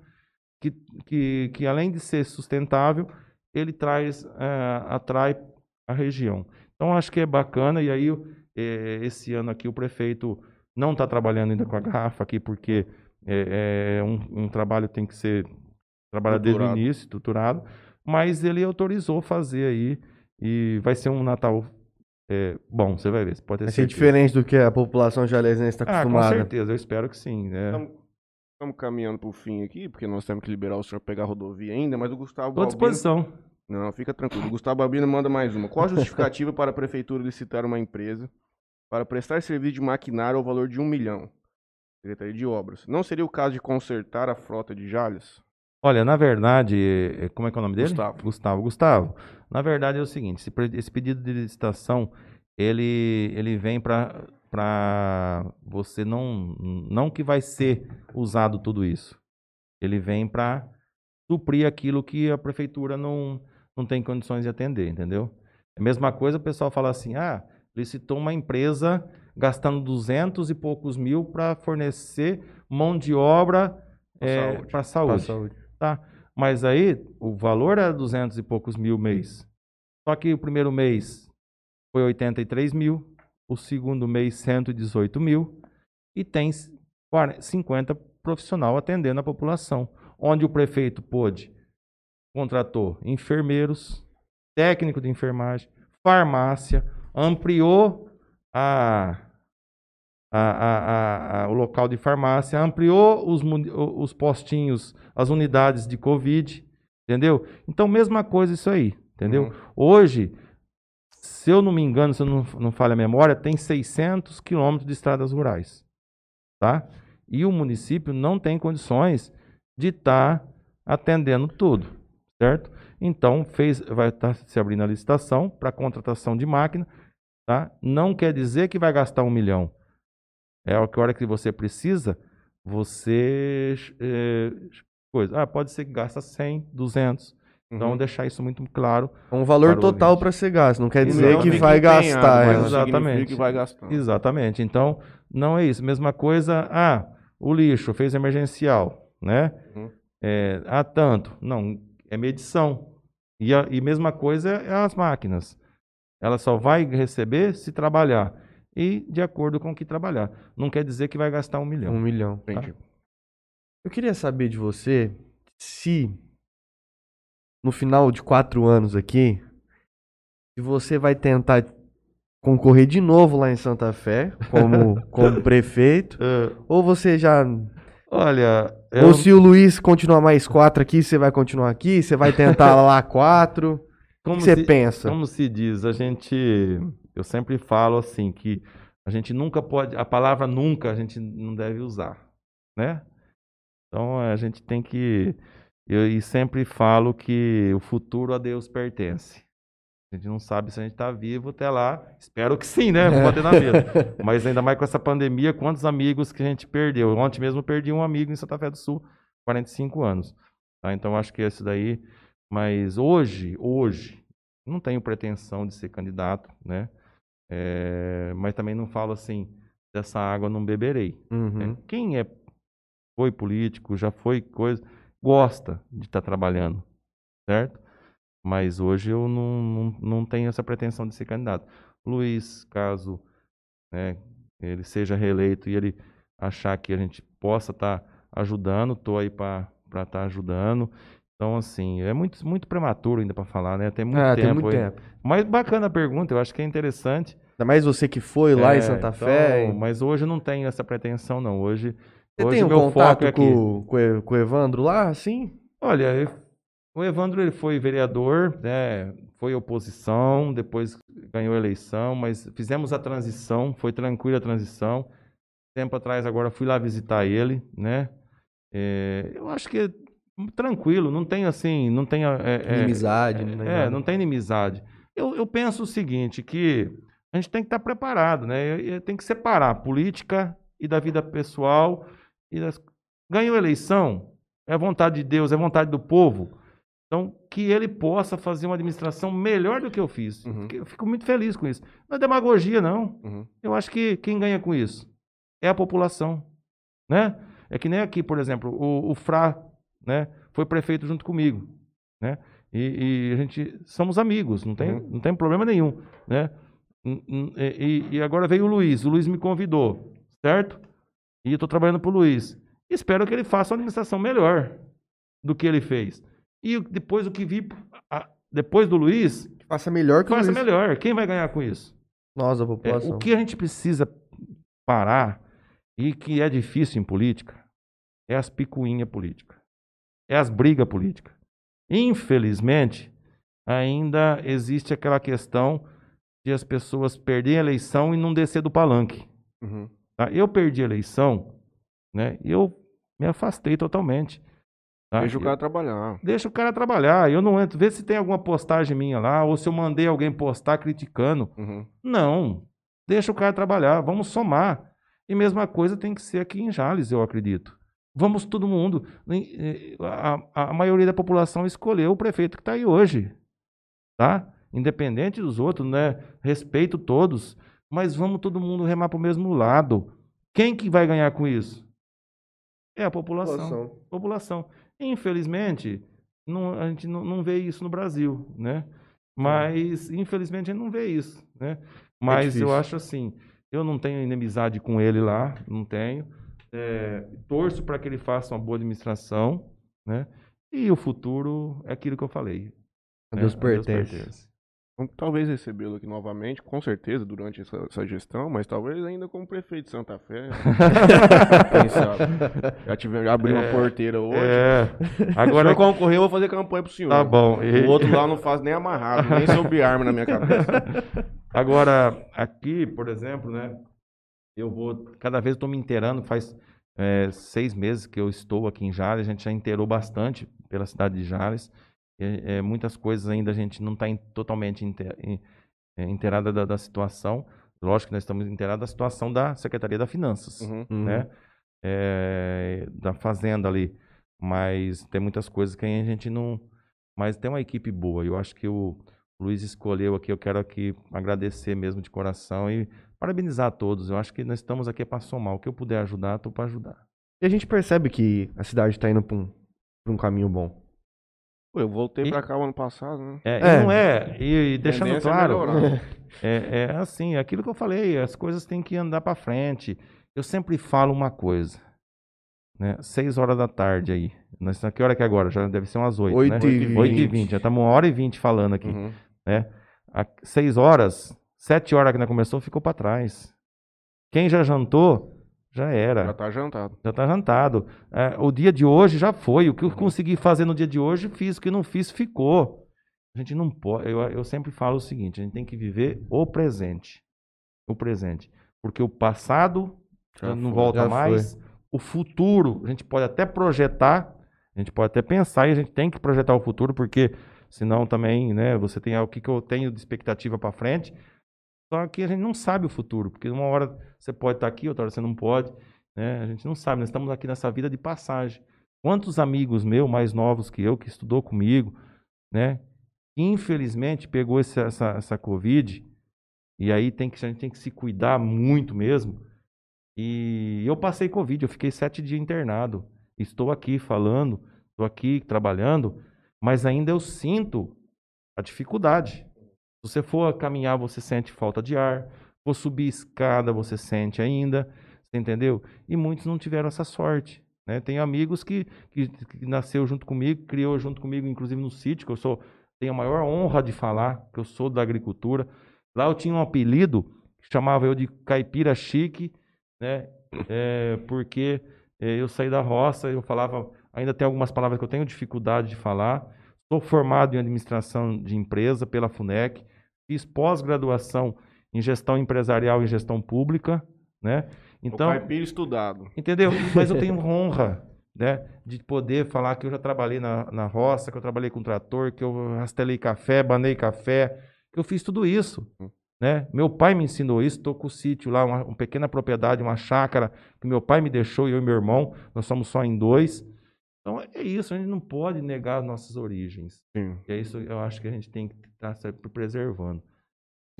que, que, que além de ser sustentável, ele traz, atrai a região. Então acho que é bacana. E aí eh, esse ano aqui o prefeito não está trabalhando ainda com a garrafa aqui porque é, é um, um trabalho tem que ser trabalhado desde o início, estruturado. Mas ele autorizou fazer aí e vai ser um Natal eh, bom. Você vai ver. Você pode ter Vai ser certeza. diferente do que a população jalesense está Ah, com acostumada. certeza. Eu espero que sim. né? Estamos caminhando pro fim aqui, porque nós temos que liberar o senhor pegar a rodovia ainda, mas o Gustavo Estou à disposição. Não, fica tranquilo. O Gustavo Balbino manda mais uma. Qual a justificativa para a prefeitura licitar uma empresa para prestar serviço de maquinário ao valor de um milhão? Secretaria de Obras. Não seria o caso de consertar a frota de Jales? Olha, na verdade, eh, como é que é o nome dele? Gustavo. Gustavo. Gustavo, na verdade é o seguinte, esse, pedido de licitação, ele, ele vem para para você não não que vai ser usado tudo isso. Ele vem para suprir aquilo que a prefeitura não, não tem condições de atender, entendeu? É a mesma coisa, o pessoal fala assim: ah, licitou uma empresa gastando duzentos e poucos mil para fornecer mão de obra para saúde. saúde. Pra saúde. Tá. Mas aí o valor era duzentos e poucos mil mês. Só que o primeiro mês foi 83 mil, o segundo mês 118 mil e tem 40 50 profissional atendendo a população. Onde o prefeito pôde, contratou enfermeiros, técnico de enfermagem, farmácia, ampliou a, a- a- o local de farmácia, ampliou os, os postinhos, as unidades de Covid, entendeu? Então, mesma coisa isso aí, entendeu? Uhum. Hoje, se eu não me engano, se eu não, não falha a memória, tem 600 quilômetros de estradas rurais, tá? E o município não tem condições de estar atendendo tudo, certo? Então, fez, vai estar se abrindo a licitação para contratação de máquina, tá? Não quer dizer que vai gastar um milhão. É a hora que você precisa, você... eh, coisa. Ah, pode ser que gasta 100, 200. Então, Uhum. deixar isso muito claro. É um valor total para ser gasto. Não quer dizer não que vai empenhado, gastar. é. significa Exatamente. que vai gastar. Exatamente. Então, não é isso. Mesma coisa, ah, o lixo fez emergencial, né? Uhum. É, ah, tanto. Não, é medição. E, a, e mesma coisa é as máquinas. Ela só vai receber se trabalhar. E de acordo com o que trabalhar. Não quer dizer que vai gastar um milhão. Um milhão. Entendi. Eu queria saber de você se no final de quatro anos aqui, se você vai tentar concorrer de novo lá em Santa Fé, como, como prefeito, ou você já. Olha, eu, Ou se o Luiz continuar mais quatro aqui, você vai continuar aqui, você vai tentar lá quatro. Como você se- pensa? Como se diz, a gente. Eu sempre falo assim que a gente nunca pode. A palavra nunca a gente não deve usar, né? Então a gente tem que. Eu e sempre falo que o futuro a Deus pertence. A gente não sabe se a gente está vivo até lá. Espero que sim, né? Vou bater na mesa. Mas ainda mais com essa pandemia, quantos amigos que a gente perdeu? Ontem mesmo eu perdi um amigo em Santa Fé do Sul, 45 anos. tá? Então acho que esse daí. Mas hoje, hoje, não tenho pretensão de ser candidato, né? É, mas também não falo assim, dessa água não beberei. né? Uhum. Quem é, foi político, já foi coisa, gosta de estar trabalhando, certo? Mas hoje eu não, não, não tenho essa pretensão de ser candidato. Luiz, caso né, ele seja reeleito e ele achar que a gente possa estar ajudando, estou aí para estar ajudando. Então, assim, é muito, muito prematuro ainda para falar, né? Tem muito Ah, tempo tem muito tempo. Mas bacana a pergunta, eu acho que é interessante. Ainda mais você que foi lá É, em Santa então, Fé. Mas hoje eu não tenho essa pretensão, não. Hoje, Você hoje tem um meu contato foco é com, com, o- com o Evandro lá, sim? Olha, eu- o Evandro ele foi vereador, né, foi oposição, depois ganhou a eleição, mas fizemos a transição, foi tranquila a transição. Tempo atrás agora fui lá visitar ele, né? É, eu acho que é tranquilo, não tem assim, não tem é, Inimizade, é, não tem é, não tem inimizade. Eu, eu penso o seguinte, que a gente tem que estar preparado, né? Tem que separar a política e da vida pessoal. E das... Ganhou a eleição, é vontade de Deus, é vontade do povo. Então, que ele possa fazer uma administração melhor do que eu fiz. Uhum. Eu fico muito feliz com isso. Não é demagogia, não. Uhum. Eu acho que quem ganha com isso é a população, né? É que nem aqui, por exemplo, o, o Fra, né? Foi prefeito junto comigo, né? E, e a gente somos amigos, não tem, Uhum. não tem problema nenhum, né? E, e agora veio o Luiz, o Luiz me convidou, certo? E eu estou trabalhando para o Luiz. Espero que ele faça uma administração melhor do que ele fez. E o- depois o que vi depois do Luiz, Faça melhor que o faça Luiz. melhor. Quem vai ganhar com isso? Nós, a É, população. o que a gente precisa parar, e que é difícil em política, é as picuinhas políticas. É as brigas políticas. Infelizmente, ainda existe aquela questão de as pessoas perderem a eleição e não descer do palanque. Uhum. tá? Eu perdi a eleição, né? e eu me afastei totalmente. Tá? Deixa o cara trabalhar. Deixa o cara trabalhar. Eu não entro. Vê se tem alguma postagem minha lá, ou se eu mandei alguém postar criticando. Uhum. Não. Deixa o cara trabalhar. Vamos somar. E mesma coisa tem que ser aqui em Jales, eu acredito. Vamos todo mundo. A, a maioria da população escolheu o prefeito que está aí hoje. Tá? Independente dos outros, né? Respeito todos. Mas vamos todo mundo remar para o mesmo lado. Quem que vai ganhar com isso? É a população. População. População. Infelizmente, não- a gente não, não vê isso no Brasil, né? Mas, infelizmente, a gente não vê isso, né? Mas eu difícil. acho assim, eu não tenho inimizade com ele lá, não tenho. É, torço para que ele faça uma boa administração, né? E o futuro é aquilo que eu falei. A né? Deus pertence. Vamos talvez recebê-lo aqui novamente, com certeza, durante essa, essa gestão, mas talvez ainda como prefeito de Santa Fé. Quem sabe? Já, tive, já abri uma porteira hoje. É, Agora se eu concorrer, eu vou fazer campanha pro senhor. tá bom. E- O outro lá eu não faz nem amarrado, nem sob arma na minha cabeça. Agora, aqui, por exemplo, né? Eu vou. Cada vez eu estou me inteirando, faz é, seis meses que eu estou aqui em Jales, a gente já inteirou bastante pela cidade de Jales. É, é, muitas coisas ainda a gente não está totalmente é, inteirada da, da situação. Lógico que nós estamos inteirados da situação da Secretaria da Finanças Uhum. Uhum. né? É, da fazenda ali. Mas tem muitas coisas que a gente não. Mas tem uma equipe boa. Eu acho que o Luiz escolheu aqui. Eu quero aqui agradecer mesmo de coração e parabenizar a todos. Eu acho que nós estamos aqui para somar. O que eu puder ajudar, estou para ajudar. E a gente percebe que a cidade tá indo pra um, um caminho bom. Pô, eu voltei E- pra cá o ano passado, né? É, É. não é. E, e deixando é claro, é, é assim, aquilo que eu falei, as coisas têm que andar para frente. Eu sempre falo uma coisa, né? Seis horas da tarde aí. Nós, que hora que é agora? Já deve ser umas oito, né? Oito e Oito e vinte. vinte. Já estamos uma hora e vinte falando aqui, Uhum. né? A, seis horas, sete horas que nós começou, ficou para trás. Quem já jantou, já era. Já tá jantado. Já tá jantado. É, o dia de hoje já foi. O que eu consegui fazer no dia de hoje, fiz. O que não fiz, ficou. A gente não pode. Eu, eu sempre falo o seguinte: a gente tem que viver o presente. O presente. Porque o passado Já já não foi. volta mais. O futuro, a gente pode até projetar, a gente pode até pensar e a gente tem que projetar o futuro, porque senão também, né, você tem o que, que eu tenho de expectativa para frente. Só que a gente não sabe o futuro, porque uma hora você pode estar aqui, outra hora você não pode. Né? A gente não sabe, nós estamos aqui nessa vida de passagem. Quantos amigos meus, mais novos que eu, que estudou comigo, né? Infelizmente pegou esse- essa, essa Covid, e aí tem que, a gente tem que se cuidar muito mesmo. E eu passei Covid, eu fiquei sete dias internado. Estou aqui falando, estou aqui trabalhando, mas ainda eu sinto a dificuldade. Se você for caminhar, você sente falta de ar. For subir escada, você sente ainda. Você entendeu? E muitos não tiveram essa sorte. Né? Tenho amigos que, que, que nasceu junto comigo, criou junto comigo, inclusive no sítio, que eu sou, tenho a maior honra de falar, que eu sou da agricultura. Lá eu tinha um apelido que chamava eu de caipira chique, né? É, porque é, eu saí da roça, eu falava, ainda tem algumas palavras que eu tenho dificuldade de falar. Sou formado em administração de empresa pela FUNEC, fiz pós-graduação em gestão empresarial e gestão pública, né? Então, o caipira estudado. Entendeu? Mas eu tenho honra, né? De poder falar que eu já trabalhei na, na roça, que eu trabalhei com trator, que eu rastelei café, banei café, que eu fiz tudo isso. Né? Meu pai me ensinou isso, estou com o sítio lá, uma, uma pequena propriedade, uma chácara que meu pai me deixou, eu e meu irmão, nós somos só em dois. Então é isso, a gente não pode negar as nossas origens. Sim. E é isso eu acho que a gente tem que estar sempre preservando.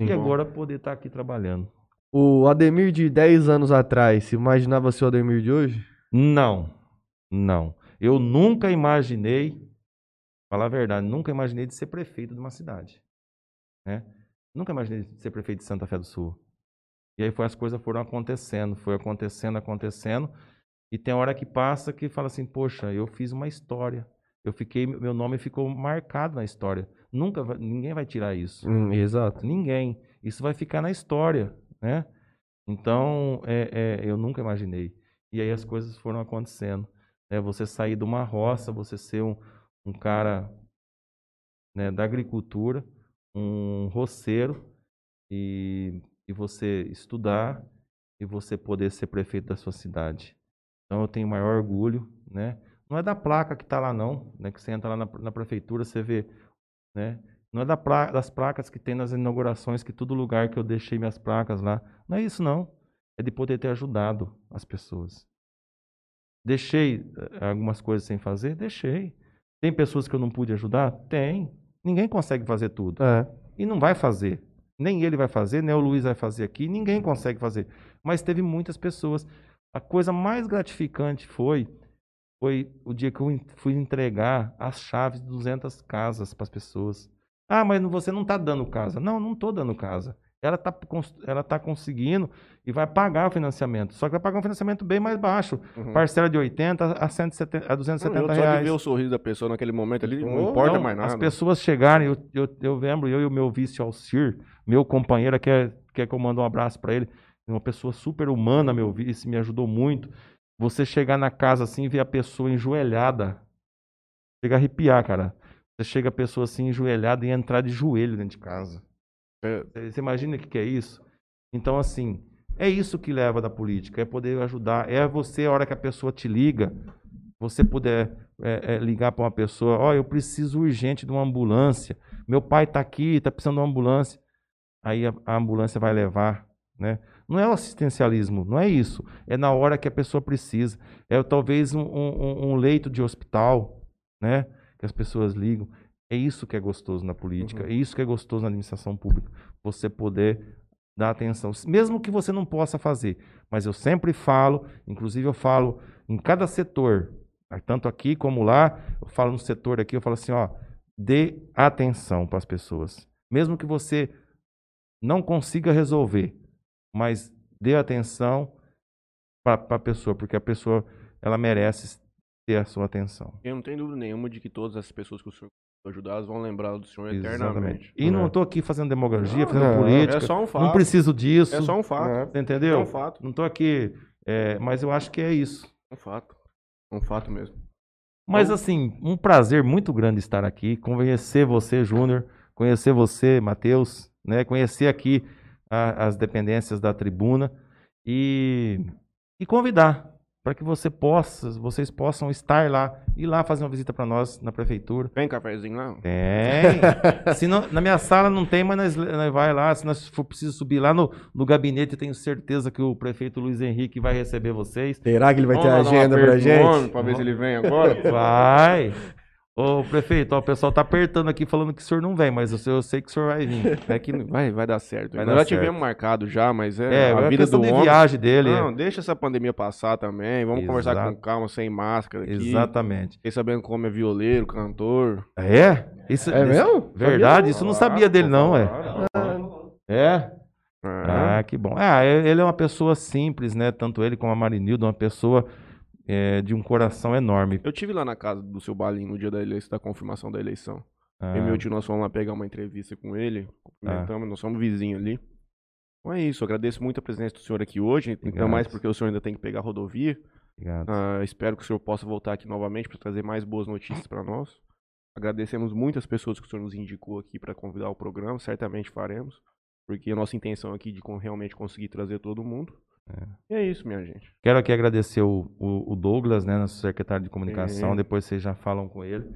Sim. e agora poder estar aqui trabalhando. O Ademir de 10 anos atrás, se imaginava ser o Ademir de hoje? Não, não. Eu nunca imaginei, falar a verdade, nunca imaginei de ser prefeito de uma cidade. Né? Nunca imaginei de ser prefeito de Santa Fé do Sul. E aí foi, as coisas foram acontecendo, foi acontecendo, acontecendo. E tem hora que passa que fala assim, poxa, eu fiz uma história. Eu fiquei, meu nome ficou marcado na história. Nunca, vai- ninguém vai tirar isso. Hum, exato. Ninguém. Isso vai ficar na história, né? Então, é, é, eu nunca imaginei. E aí as coisas foram acontecendo. né? Você sair de uma roça, você ser um, um cara né, da agricultura, um roceiro, e, e você estudar e você poder ser prefeito da sua cidade. Então eu tenho maior orgulho, né? Não é da placa que está lá não, né? Que você entra lá na, na prefeitura, você vê, né? Não é da pla- das placas que tem nas inaugurações, que todo lugar que eu deixei minhas placas lá. Não é isso, não. É de poder ter ajudado as pessoas. Deixei eh, algumas coisas sem fazer? Deixei. Tem pessoas que eu não pude ajudar? Tem. Ninguém consegue fazer tudo. É. E não vai fazer. Nem ele vai fazer, nem o Luiz vai fazer aqui. Ninguém consegue fazer. Mas teve muitas pessoas. A coisa mais gratificante foi foi o dia que eu fui entregar as chaves de 200 casas para as pessoas. Ah, mas não- você não está dando casa. Não, não estou dando casa. Ela está ela tá conseguindo e vai pagar o financiamento. Só que vai pagar um financiamento bem mais baixo. Uhum. Parcela de 80 a, 170, a Não, 270 eu só de reais. ver o sorriso da pessoa naquele momento ali, não importa Então, mais nada. As pessoas chegarem, eu, eu, eu lembro, eu e o meu vice Alcir, meu companheiro, quer, quer que eu mande um abraço para ele, uma pessoa super humana, meu vice, me ajudou muito. Você chegar na casa assim e ver a pessoa enjoelhada, chega a arrepiar, cara. Você chega a pessoa assim enjoelhada e entrar de joelho dentro de casa. É, Você imagina o que que é isso? Então, assim, é isso que leva da política, é poder ajudar. É você, a hora que a pessoa te liga, você puder é, é, ligar para uma pessoa, ó, eu preciso urgente de uma ambulância. Meu pai está aqui, está precisando de uma ambulância. Aí a, a ambulância vai levar, né? Não é o assistencialismo, não é isso. É na hora que a pessoa precisa. É talvez um, um- um leito de hospital, né? Que as pessoas ligam. É isso que é gostoso na política. Uhum. É isso que é gostoso na administração pública. Você poder dar atenção, mesmo que você não possa fazer. Mas eu sempre falo, inclusive eu falo em cada setor, tanto aqui como lá, eu falo no setor aqui, eu falo assim, ó, dê atenção para as pessoas. Mesmo que você não consiga resolver, mas dê atenção para a pessoa, porque a pessoa ela merece ter a sua atenção. Eu não tenho dúvida nenhuma de que todas as pessoas que o senhor ajudar vão lembrar do senhor Exatamente. eternamente. E não É. estou aqui fazendo demagogia, Não, fazendo não, política. É só um fato. não preciso disso. É só um fato. É. Você É entendeu? um fato. Não estou aqui, é, mas eu acho que é isso. Um fato. Um fato mesmo. Mas Então- assim, um prazer muito grande estar aqui, conhecer você, Júnior, conhecer você, Matheus, né? Conhecer aqui a- as dependências da tribuna e, e convidar para que você possa, vocês possam estar lá, ir lá fazer uma visita para nós na prefeitura. Tem cafezinho lá? Tem. Se não- na minha sala não tem, mas nós, nós vai lá. Se nós for preciso subir lá no, no gabinete, eu tenho certeza que o prefeito Luiz Henrique vai receber vocês. Será que ele vai ter Vamos um agenda homem gente? Pra ver se ele vem agora. Vai. Ô, prefeito, ó, o pessoal tá apertando aqui falando que o senhor não vem, mas eu sei, eu sei que o senhor vai vir. É que vai, vai dar certo. Vai Nós dar já tivemos marcado já, mas é, É, a vida do de homem. viagem dele. Não, deixa essa pandemia passar também. Vamos conversar Exato. com calma, sem máscara aqui. Exatamente. Fiquei sabendo que o homem é violeiro, cantor. É? Isso, É isso- mesmo? Verdade, isso eu não sabia dele, não, é. É? Ah, Ah, que bom. Ah, ele é uma pessoa simples, né? Tanto ele como a Marinilda, uma pessoa é, de um coração enorme. Eu tive lá na casa do seu Balinho no dia da eleição, da confirmação da eleição. Ah, Eu e meu tio, nós fomos lá pegar uma entrevista com ele, cumprimentamos, nós somos vizinhos ali. Então é isso, agradeço muito a presença do senhor aqui hoje, ainda mais porque o senhor ainda tem que pegar a rodovia. obrigado. Ah, espero que o senhor possa voltar aqui novamente para trazer mais boas notícias para nós. Agradecemos muito as pessoas que o senhor nos indicou aqui para convidar o programa, certamente faremos, porque a nossa intenção aqui de con- realmente conseguir trazer todo mundo. E é isso, minha gente. Quero aqui agradecer o, o- o Douglas, né, nosso secretário de comunicação. Depois vocês já falam com ele.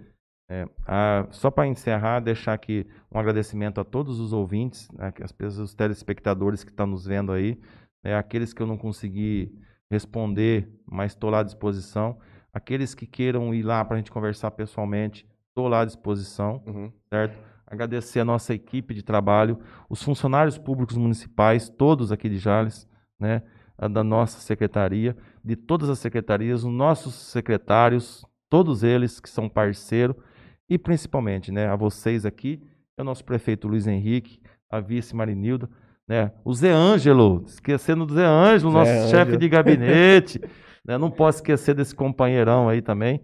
É, ah, só para encerrar, deixar aqui um agradecimento a todos os ouvintes, né, as pessoas, os telespectadores que estão nos vendo aí, né, aqueles que eu não consegui responder, mas estou lá à disposição. Aqueles que queiram ir lá para a gente conversar pessoalmente, estou lá à disposição Uhum. certo? Agradecer a nossa equipe de trabalho, os funcionários públicos municipais, todos aqui de Jales, né? Da nossa secretaria, de todas as secretarias, os nossos secretários, todos eles que são parceiro e principalmente, né, a vocês aqui, é o nosso prefeito Luiz Henrique, a vice Marinilda, né? O Zé Ângelo, esquecendo do Zé Ângelo, Zé nosso Ângelo. chefe de gabinete, né? Não posso esquecer desse companheirão aí também.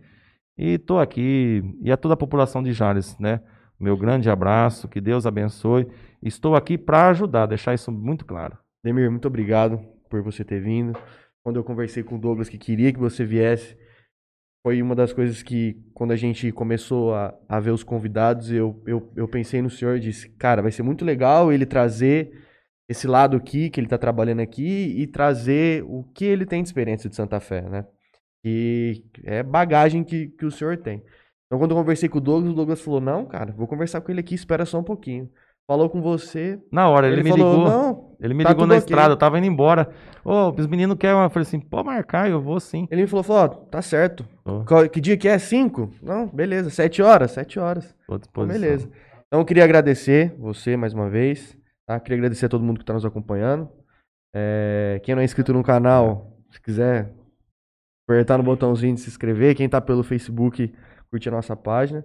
E tô aqui, e a toda a população de Jales, né? Meu grande abraço, que Deus abençoe. Estou aqui para ajudar, deixar isso muito claro. Demir, muito obrigado por você ter vindo. Quando eu conversei com o Douglas que queria que você viesse, foi uma das coisas que, quando a gente começou a, a ver os convidados, eu, eu, eu pensei no senhor e disse, cara, vai ser muito legal ele trazer esse lado aqui, que ele está trabalhando aqui, e trazer o que ele tem de experiência de Santa Fé, né? E é bagagem que, que o senhor tem. Então, quando eu conversei com o Douglas, o Douglas falou, não, cara, vou conversar com ele aqui, espera só um pouquinho. Falou com você, Na hora, ele, ele, me falou, ligou. não, Ele me Tá ligou na estrada, eu tava indo embora. Ô, os meninos querem. Eu falei assim, pode marcar, eu vou sim. Ele me falou, falou, ó, tá certo. Qual- Que dia que é? Cinco? Não, beleza. Sete horas? Sete horas. tô à Então, beleza. Então, eu queria agradecer você mais uma vez. Tá? Queria agradecer a todo mundo que tá nos acompanhando. É, quem não é inscrito no canal, se quiser apertar no botãozinho de se inscrever. Quem tá pelo Facebook, curte a nossa página.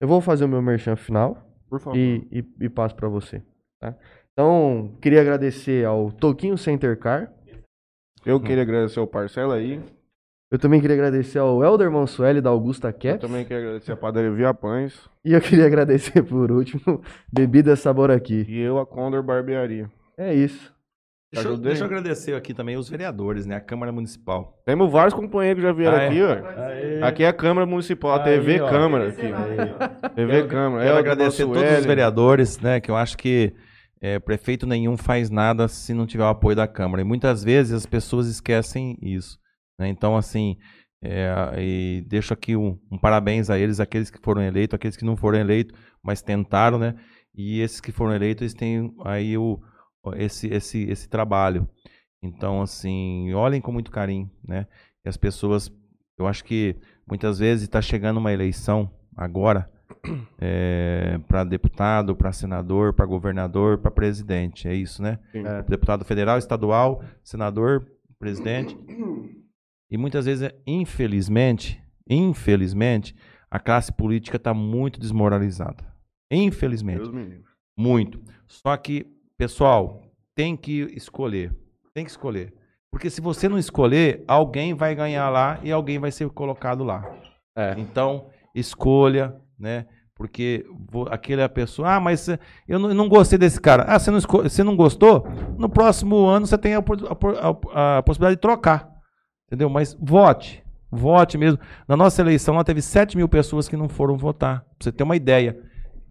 Eu vou fazer o meu merchan final. Por favor. e, e, e passo pra você. Tá? Então, queria agradecer ao Toquinho Center Car. Eu queria agradecer ao Parcela aí. Eu também queria agradecer ao Elder Mansueli da Augusta Eu Caps. também queria agradecer a padaria Via Pães. E eu queria agradecer por último, Bebida Sabor Aqui. E eu, a Condor Barbearia. É isso. Deixa, eu- deixa eu agradecer aqui também os vereadores, né? A Câmara Municipal. Temos vários companheiros que já vieram Ah, é? aqui, ó. Aqui é a Câmara Municipal, a TV ó. Câmara aqui. TV Câmara. Quero É, agradecer nosso todos os vereadores, né? Que eu acho que é, prefeito nenhum faz nada se não tiver o apoio da Câmara. E muitas vezes as pessoas esquecem isso. né? Então, assim, é, e deixo aqui um, um parabéns a eles, aqueles que foram eleitos, aqueles que não foram eleitos, mas tentaram, né? E esses que foram eleitos, eles têm aí o, esse, esse, esse trabalho. Então, assim, olhem com muito carinho, né? E as pessoas, eu acho que muitas vezes está chegando uma eleição agora para deputado, para senador, para governador, para presidente. É isso, né? É. Deputado federal, estadual, senador, presidente. E muitas vezes, infelizmente, infelizmente, a classe política está muito desmoralizada. Infelizmente. Muito. Só que, pessoal, tem que escolher. Tem que escolher. Porque se você não escolher, alguém vai ganhar lá e alguém vai ser colocado lá. É. Então, escolha, né? Porque aquele é a pessoa. Ah, mas eh, eu não, eu não gostei desse cara. Ah, você não, você não gostou? No próximo ano você tem a, a a- possibilidade de trocar. Entendeu? Mas vote. Vote mesmo. Na nossa eleição, lá teve 7 mil pessoas que não foram votar. Pra você ter uma ideia.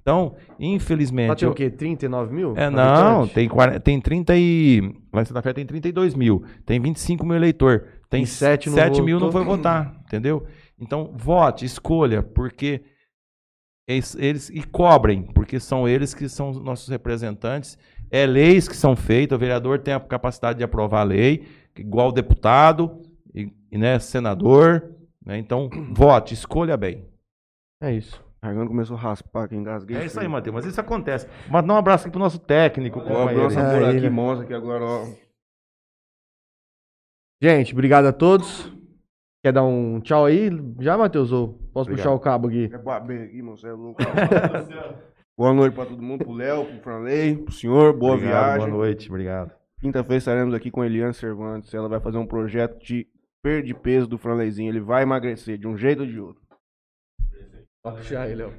Então, infelizmente. Lá tem eu- o quê? 39 mil? é, não, habitantes? tem, 40, tem 30 e. Lá em Santa Fé tem 32 mil. Tem 25 mil eleitor. Tem E sete não 7 mil não votou. foi votar. Entendeu? Então, vote, escolha, porque eles, eles- E cobrem, porque são eles que são os nossos representantes. É leis que são feitas, o vereador tem a capacidade de aprovar a lei, igual deputado, e, e, né, senador. né? Então, vote, escolha bem. É isso. Argando começou a raspar, que engasguei. É isso aí, Matheus, mas isso acontece. Mas dá um abraço aqui pro nosso técnico, nossa Ah, por aqui, mostra aqui agora, ó. Gente, obrigado a todos. Quer dar um tchau aí? Já, Matheus? Ou posso Obrigado. puxar o cabo aqui? É babê aqui, mano, você é louco. boa noite pra todo mundo, pro Léo, pro Franley, pro senhor, boa Obrigado, viagem. Boa noite, obrigado. Quinta-feira estaremos aqui com a Eliane Cervantes. Ela vai fazer um projeto de perda de peso do Franleizinho. Ele vai emagrecer de um jeito ou de outro. Pode puxar aí, Léo.